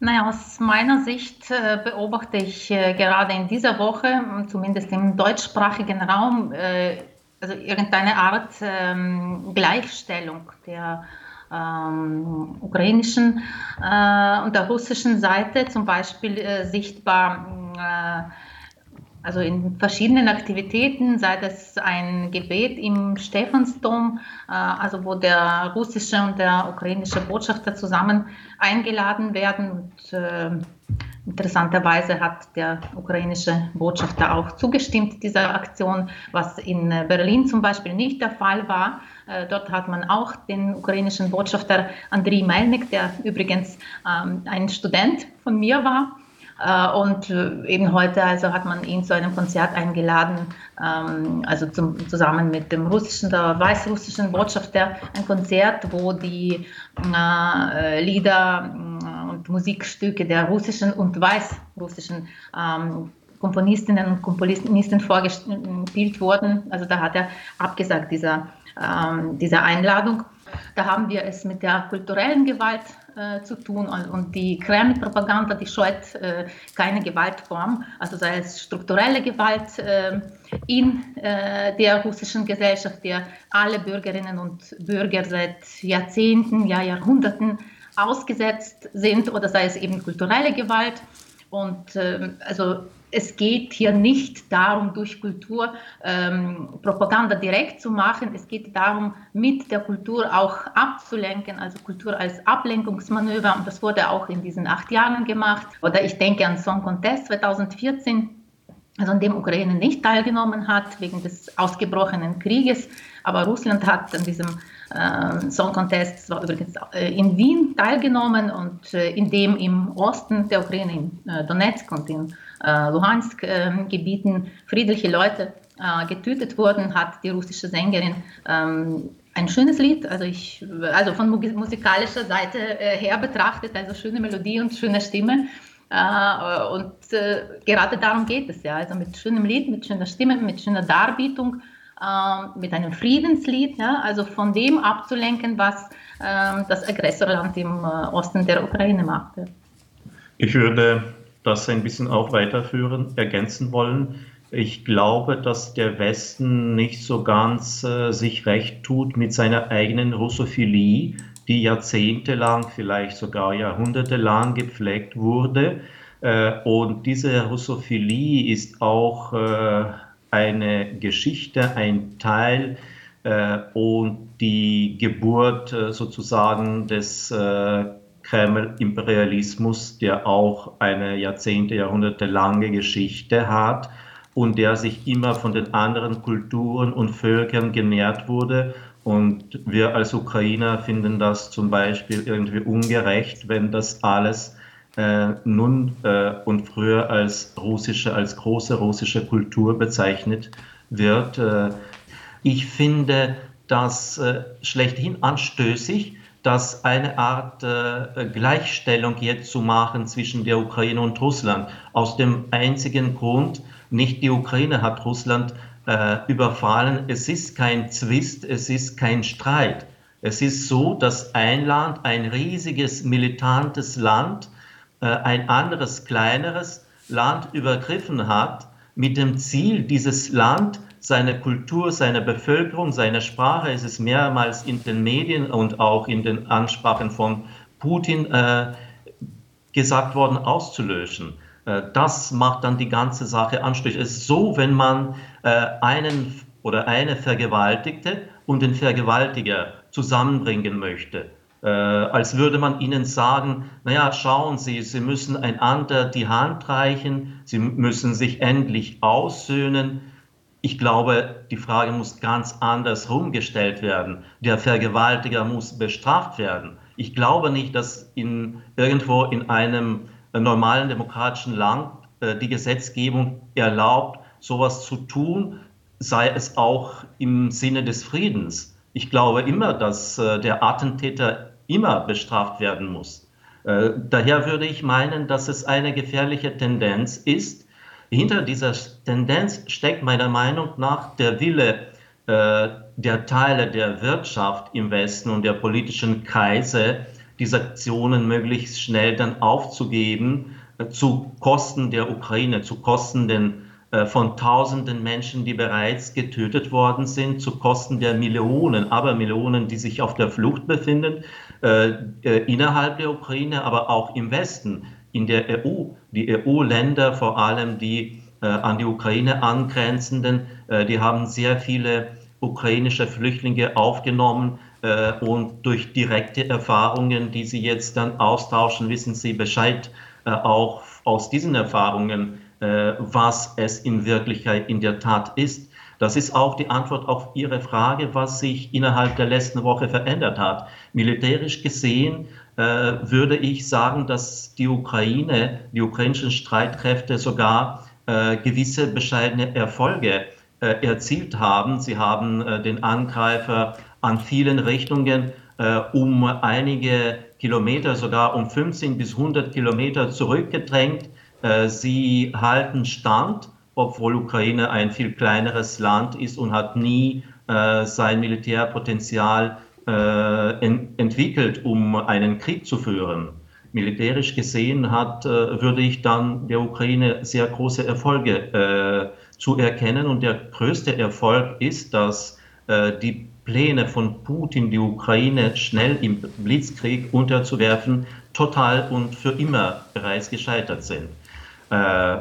Naja, aus meiner Sicht äh, beobachte ich äh, gerade in dieser Woche, zumindest im deutschsprachigen Raum, äh, also irgendeine Art ähm, Gleichstellung der ähm, ukrainischen äh, und der russischen Seite, zum Beispiel äh, sichtbar äh, also in verschiedenen Aktivitäten, sei das ein Gebet im Stephansdom, äh, also wo der russische und der ukrainische Botschafter zusammen eingeladen werden. Und äh, interessanterweise hat der ukrainische Botschafter auch zugestimmt dieser Aktion, was in Berlin zum Beispiel nicht der Fall war. Äh, dort hat man auch den ukrainischen Botschafter Andriy Melnik, der übrigens ähm, ein Student von mir war, äh, und äh, eben heute also hat man ihn zu einem Konzert eingeladen, ähm, also zum, zusammen mit dem russischen, der weißrussischen Botschafter, ein Konzert, wo die äh, Lieder und Musikstücke der russischen und weißrussischen ähm, Komponistinnen und Komponisten vorgespielt wurden. Also da hat er abgesagt dieser, ähm, dieser Einladung. Da haben wir es mit der kulturellen Gewalt äh, zu tun. Und die Kreml-Propaganda, die scheut äh, keine Gewaltform, also sei es strukturelle Gewalt äh, in äh, der russischen Gesellschaft, der alle Bürgerinnen und Bürger seit Jahrzehnten, ja Jahrhunderten ausgesetzt sind, oder sei es eben kulturelle Gewalt. Und ähm, also es geht hier nicht darum, durch Kultur ähm, Propaganda direkt zu machen. Es geht darum, mit der Kultur auch abzulenken, also Kultur als Ablenkungsmanöver. Und das wurde auch in diesen acht Jahren gemacht. Oder ich denke an Song Contest 2014, also an dem Ukraine nicht teilgenommen hat wegen des ausgebrochenen Krieges. Aber Russland hat an diesem äh, Song Contest war übrigens äh, in Wien teilgenommen und äh, in dem im Osten der Ukraine, in äh, Donetsk und in äh, Luhansk-Gebieten friedliche Leute äh, getötet wurden, hat die russische Sängerin ähm, ein schönes Lied, also ich, also von musikalischer Seite äh, her betrachtet, also schöne Melodie und schöne Stimme. Äh, und gerade darum geht es ja, also mit schönem Lied, mit schöner Stimme, mit schöner Darbietung, mit einem Friedenslied, ja, also von dem abzulenken, was das Aggressorland im Osten der Ukraine macht. Ich würde das ein bisschen auch weiterführen, ergänzen wollen. Ich glaube, dass der Westen nicht so ganz äh, sich recht tut mit seiner eigenen Russophilie, die jahrzehntelang, vielleicht sogar jahrhundertelang gepflegt wurde. Äh, und diese Russophilie ist auch äh, eine Geschichte, ein Teil äh, und die Geburt äh, sozusagen des äh, Kreml-Imperialismus, der auch eine Jahrzehnte, Jahrhunderte lange Geschichte hat und der sich immer von den anderen Kulturen und Völkern genährt wurde. Und wir als Ukrainer finden das zum Beispiel irgendwie ungerecht, wenn das alles äh, nun äh, und früher als russische, als große russische Kultur bezeichnet wird. Äh, ich finde das äh, schlechthin anstößig, dass eine Art äh, Gleichstellung jetzt zu machen zwischen der Ukraine und Russland. Aus dem einzigen Grund, nicht die Ukraine hat Russland äh, überfallen. Es ist kein Zwist, es ist kein Streit. Es ist so, dass ein Land, ein riesiges militantes Land, äh, ein anderes kleineres Land übergriffen hat, mit dem Ziel, dieses Land, seine Kultur, seine Bevölkerung, seine Sprache, es ist mehrmals in den Medien und auch in den Ansprachen von Putin äh, gesagt worden, auszulöschen. Äh, das macht dann die ganze Sache anstößig. Es ist so, wenn man äh, einen oder eine Vergewaltigte und den Vergewaltiger zusammenbringen möchte. Äh, als würde man ihnen sagen, naja, schauen Sie, Sie müssen einander die Hand reichen, Sie müssen sich endlich aussöhnen. Ich glaube, die Frage muss ganz anders rumgestellt werden. Der Vergewaltiger muss bestraft werden. Ich glaube nicht, dass in, irgendwo in einem normalen demokratischen Land äh, die Gesetzgebung erlaubt, sowas zu tun, sei es auch im Sinne des Friedens. Ich glaube immer, dass äh, der Attentäter immer bestraft werden muss. Äh, daher würde ich meinen, dass es eine gefährliche Tendenz ist. Hinter dieser Tendenz steckt meiner Meinung nach der Wille der Teile der Wirtschaft im Westen und der politischen Kreise, diese Aktionen möglichst schnell dann aufzugeben, äh, zu Kosten der Ukraine, zu Kosten den, äh, von tausenden Menschen, die bereits getötet worden sind, zu Kosten der Millionen, aber Millionen, die sich auf der Flucht befinden, äh, äh, innerhalb der Ukraine, aber auch im Westen, in der EU. Die EU-Länder, vor allem die äh, an die Ukraine angrenzenden, äh, die haben sehr viele ukrainische Flüchtlinge aufgenommen äh, und durch direkte Erfahrungen, die Sie jetzt dann austauschen, wissen Sie Bescheid äh, auch aus diesen Erfahrungen, äh, was es in Wirklichkeit in der Tat ist. Das ist auch die Antwort auf Ihre Frage, was sich innerhalb der letzten Woche verändert hat. Militärisch gesehen würde ich sagen, dass die Ukraine, die ukrainischen Streitkräfte sogar äh, gewisse bescheidene Erfolge äh, erzielt haben. Sie haben äh, den Angreifer an vielen Richtungen äh, um einige Kilometer, sogar um 15 bis 100 Kilometer zurückgedrängt. sie halten Stand, obwohl Ukraine ein viel kleineres Land ist und hat nie sein Militärpotenzial entwickelt, um einen Krieg zu führen militärisch gesehen hat, würde ich dann der Ukraine sehr große Erfolge zu erkennen. Und der größte Erfolg ist, dass äh, die Pläne von Putin, die Ukraine schnell im Blitzkrieg unterzuwerfen, total und für immer bereits gescheitert sind. Äh,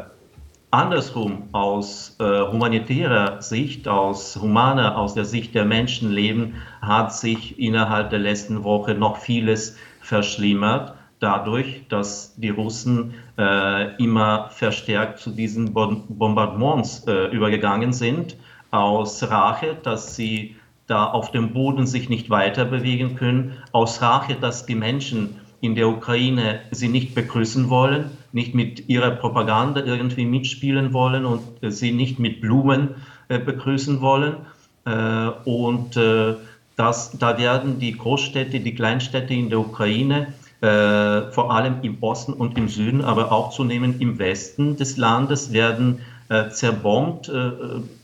andersrum, aus äh, humanitärer Sicht, aus humaner, aus der Sicht der Menschenleben, hat sich innerhalb der letzten Woche noch vieles verschlimmert dadurch, dass die Russen äh, immer verstärkt zu diesen Bombardements äh, übergegangen sind, aus Rache, dass sie da auf dem Boden sich nicht weiter bewegen können, aus Rache, dass die Menschen in der Ukraine sie nicht begrüßen wollen, nicht mit ihrer Propaganda irgendwie mitspielen wollen und äh, sie nicht mit Blumen äh, begrüßen wollen. Äh, und das, da werden die Großstädte, die Kleinstädte in der Ukraine vor allem im Osten und im Süden, aber auch zunehmend im Westen des Landes werden zerbombt.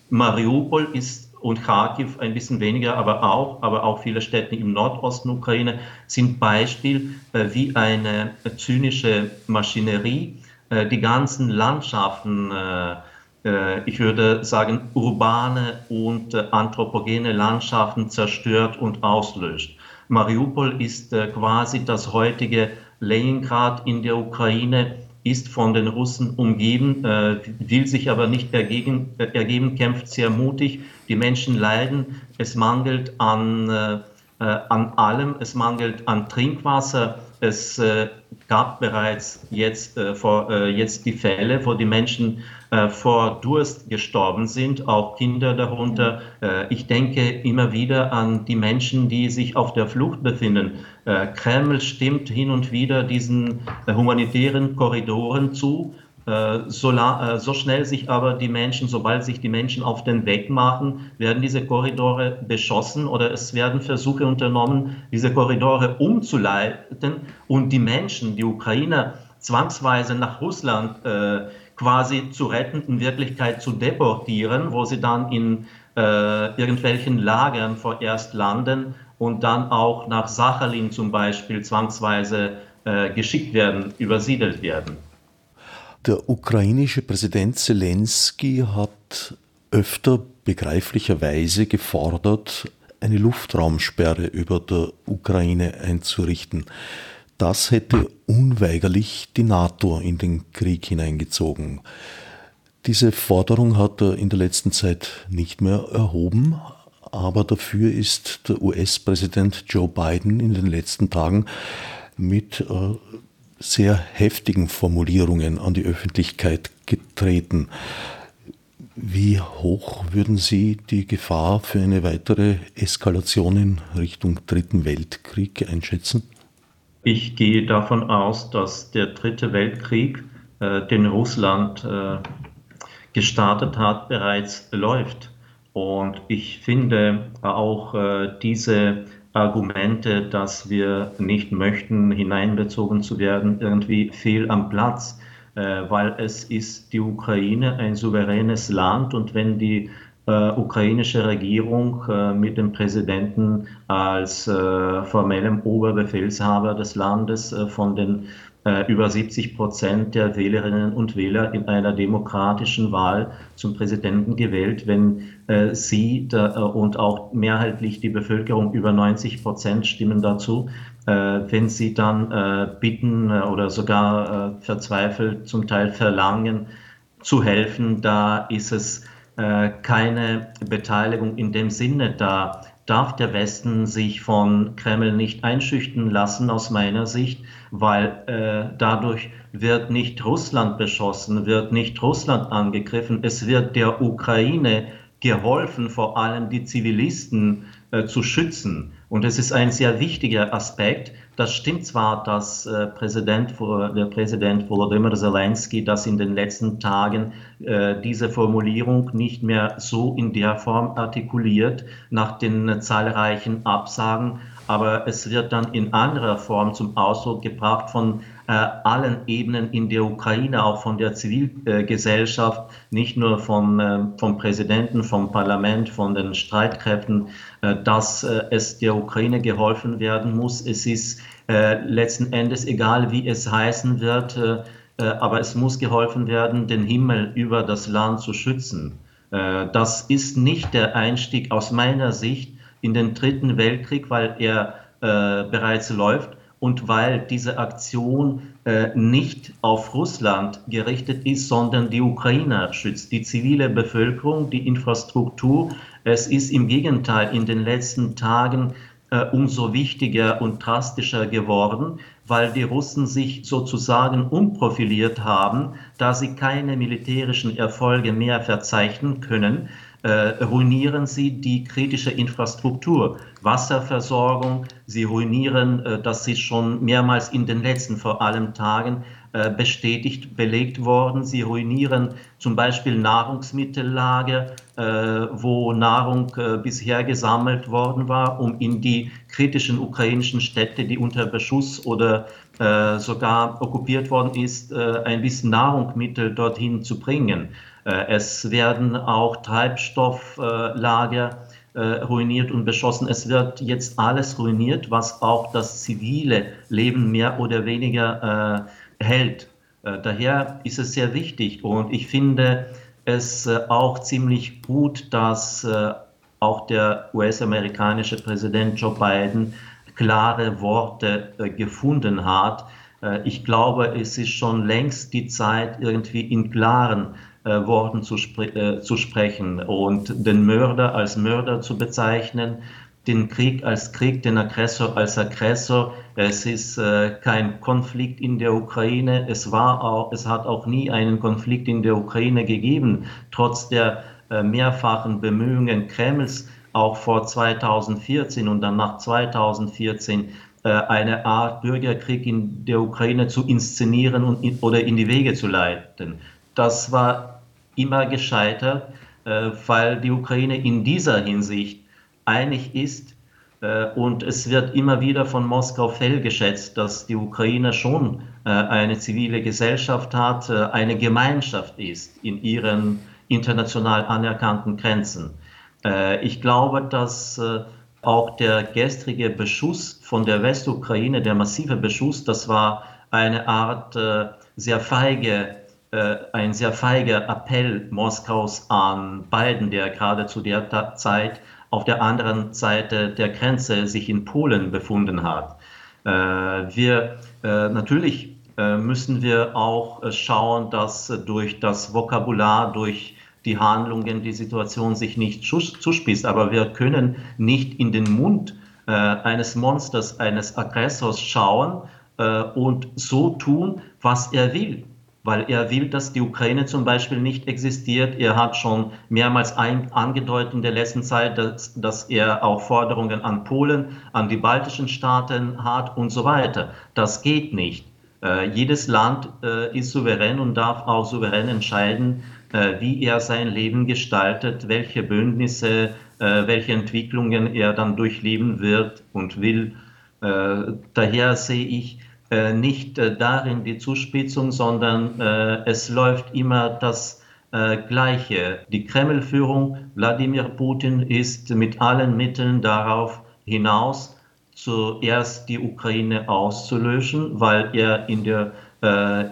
Mariupol ist und Kharkiv ein bisschen weniger, aber auch, aber auch viele Städte im Nordosten Ukraine sind Beispiel, äh, wie eine zynische Maschinerie äh, die ganzen Landschaften äh, ich würde sagen, urbane und anthropogene Landschaften zerstört und auslöscht. Mariupol ist quasi das heutige Leningrad in der Ukraine, ist von den Russen umgeben, äh, will sich aber nicht ergeben, äh, ergeben, kämpft sehr mutig. Die Menschen leiden, es mangelt an, an allem, es mangelt an Trinkwasser. Es gab bereits jetzt, vor, jetzt die Fälle, wo die Menschen äh, vor Durst gestorben sind, auch Kinder darunter. Äh, ich denke immer wieder an die Menschen, die sich auf der Flucht befinden. Äh, Kreml stimmt hin und wieder diesen humanitären Korridoren zu. So, so, schnell sich aber die Menschen, sobald sich die Menschen auf den Weg machen, werden diese Korridore beschossen oder es werden Versuche unternommen, diese Korridore umzuleiten und die Menschen, die Ukrainer, zwangsweise nach Russland äh, quasi zu retten, in Wirklichkeit zu deportieren, wo sie dann in äh, irgendwelchen Lagern vorerst landen und dann auch nach Sachalin zum Beispiel zwangsweise äh, geschickt werden, übersiedelt werden. Der ukrainische Präsident Zelensky hat öfter begreiflicherweise gefordert, eine Luftraumsperre über der Ukraine einzurichten. Das hätte unweigerlich die NATO in den Krieg hineingezogen. Diese Forderung hat er in der letzten Zeit nicht mehr erhoben, aber dafür ist der US-Präsident Joe Biden in den letzten Tagen mit äh, sehr heftigen Formulierungen an die Öffentlichkeit getreten. Wie hoch würden Sie die Gefahr für eine weitere Eskalation in Richtung Dritten Weltkrieg einschätzen? Ich gehe davon aus, dass der Dritte Weltkrieg, äh, den Russland äh, gestartet hat, bereits läuft. Und ich finde auch äh, diese Argumente, dass wir nicht möchten, hineinbezogen zu werden, irgendwie fehl am Platz, äh, weil es ist die Ukraine ein souveränes Land und wenn die äh, ukrainische Regierung mit dem Präsidenten als formellem Oberbefehlshaber des Landes von den über 70 Prozent der Wählerinnen und Wähler in einer demokratischen Wahl zum Präsidenten gewählt, wenn äh, sie da, äh, und auch mehrheitlich die Bevölkerung über 90 Prozent stimmen dazu, äh, wenn sie dann äh, bitten äh, oder sogar verzweifelt zum Teil verlangen, zu helfen, da ist es keine Beteiligung in dem Sinne da darf der Westen sich von Kreml nicht einschüchtern lassen, aus meiner Sicht, weil äh, dadurch wird nicht Russland beschossen, wird nicht Russland angegriffen, es wird der Ukraine geholfen, vor allem die Zivilisten äh, zu schützen. Und es ist ein sehr wichtiger Aspekt. Das stimmt zwar, dass äh, Präsident, der Präsident Volodymyr Zelensky das in den letzten Tagen äh, diese Formulierung nicht mehr so in der Form artikuliert nach den zahlreichen Absagen, aber es wird dann in anderer Form zum Ausdruck gebracht von äh, allen Ebenen in der Ukraine, auch von der Zivilgesellschaft, nicht nur vom, äh, vom Präsidenten, vom Parlament, von den Streitkräften, äh, dass äh, es der Ukraine geholfen werden muss. Es ist äh, letzten Endes egal, wie es heißen wird, äh, aber es muss geholfen werden, den Himmel über das Land zu schützen. das ist nicht der Einstieg aus meiner Sicht in den Dritten Weltkrieg, weil er äh, bereits läuft und weil diese Aktion äh, nicht auf Russland gerichtet ist, sondern die Ukrainer schützt, die zivile Bevölkerung, die Infrastruktur. Es ist im Gegenteil in den letzten Tagen äh, umso wichtiger und drastischer geworden, weil die Russen sich sozusagen umprofiliert haben, da sie keine militärischen Erfolge mehr verzeichnen können äh, ruinieren sie die kritische Infrastruktur, Wasserversorgung. Sie ruinieren, äh, das ist schon mehrmals in den letzten vor allem Tagen äh, bestätigt, belegt worden. Sie ruinieren zum Beispiel Nahrungsmittellager, äh, wo Nahrung äh, bisher gesammelt worden war, um in die kritischen ukrainischen Städte, die unter Beschuss oder äh, sogar okkupiert worden ist, ein bisschen Nahrungsmittel dorthin zu bringen. Äh, es werden auch Treibstofflager äh, ruiniert und beschossen. Es wird jetzt alles ruiniert, was auch das zivile Leben mehr oder weniger äh, hält. Daher ist es sehr wichtig und ich finde es auch ziemlich gut, dass auch der US-amerikanische Präsident Joe Biden klare Worte gefunden hat. Ich glaube, es ist schon längst die Zeit, irgendwie in klaren äh, Worten zu, spre äh, zu sprechen und den Mörder als Mörder zu bezeichnen, den Krieg als Krieg, den Aggressor als Aggressor. Es ist äh, kein Konflikt in der Ukraine. Es war auch, es hat auch nie einen Konflikt in der Ukraine gegeben, trotz der äh, mehrfachen Bemühungen Kremls, auch vor 2014 und dann nach 2014 äh, eine Art Bürgerkrieg in der Ukraine zu inszenieren und oder in die Wege zu leiten das war immer gescheitert, äh, weil die Ukraine in dieser Hinsicht einig ist. Äh, und es wird immer wieder von Moskau fehlgeschätzt, dass die Ukraine schon äh, eine zivile Gesellschaft hat, eine Gemeinschaft ist in ihren international anerkannten Grenzen. Ich glaube, dass Auch der gestrige Beschuss von der Westukraine, der massive Beschuss, das war eine Art sehr feige, ein sehr feiger Appell Moskaus an Biden, der gerade zu der Zeit auf der anderen Seite der Grenze sich in Polen befunden hat. Äh, wir äh, natürlich äh, müssen wir auch schauen, dass durch das Vokabular, durch die Handlungen die Situation sich nicht zuspitzt. Aber wir können nicht in den Mund eines Monsters, eines Aggressors schauen und so tun, was er will weil er will, dass die Ukraine zum Beispiel nicht existiert. Er hat schon mehrmals ein, angedeutet in der letzten Zeit, dass, dass er auch Forderungen an Polen, an die baltischen Staaten hat und so weiter. Das geht nicht. Äh, jedes Land äh, ist souverän und darf auch souverän entscheiden, äh, wie er sein Leben gestaltet, welche Bündnisse, äh, welche Entwicklungen er dann durchleben wird und will. Äh, daher sehe ich, nicht äh, darin die Zuspitzung, sondern äh, es läuft immer das äh, Gleiche. Die Kreml-Führung, Wladimir Putin, ist mit allen Mitteln darauf hinaus, zuerst die Ukraine auszulöschen, weil er in der, äh,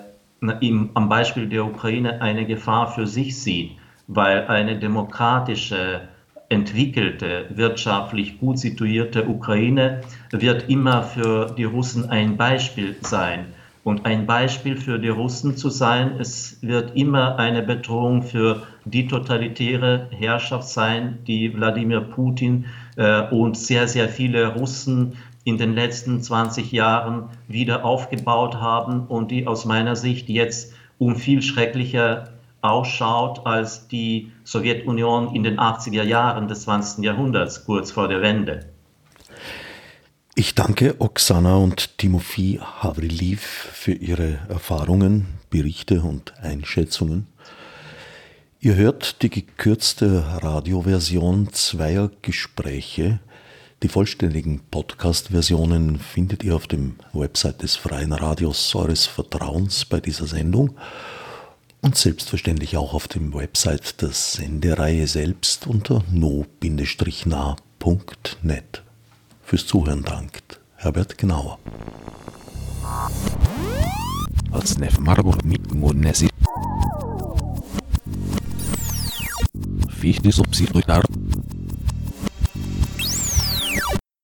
im, am Beispiel der Ukraine eine Gefahr für sich sieht, weil eine demokratische entwickelte, wirtschaftlich gut situierte Ukraine wird immer für die Russen ein Beispiel sein. Und ein Beispiel für die Russen zu sein, es wird immer eine Bedrohung für die totalitäre Herrschaft sein, die Wladimir Putin äh, und sehr, sehr viele Russen in den letzten 20 Jahren wieder aufgebaut haben und die aus meiner Sicht jetzt um viel schrecklicher ausschaut als die Sowjetunion in den 80er Jahren des 20. Jahrhunderts, kurz vor der Wende. Ich danke Oksana und Timofey Havriliv für ihre Erfahrungen, Berichte und Einschätzungen. Ihr hört die gekürzte Radioversion zweier Gespräche. Die vollständigen Podcast-Versionen findet ihr auf dem Website des Freien Radios eures Vertrauens bei dieser Sendung und selbstverständlich auch auf dem Website der Sendereihe selbst unter no-nah.net. Fürs Zuhören dankt Herbert Gnauer. Als Nef Marburg mit Monesi. Fichtes Obsidrückar.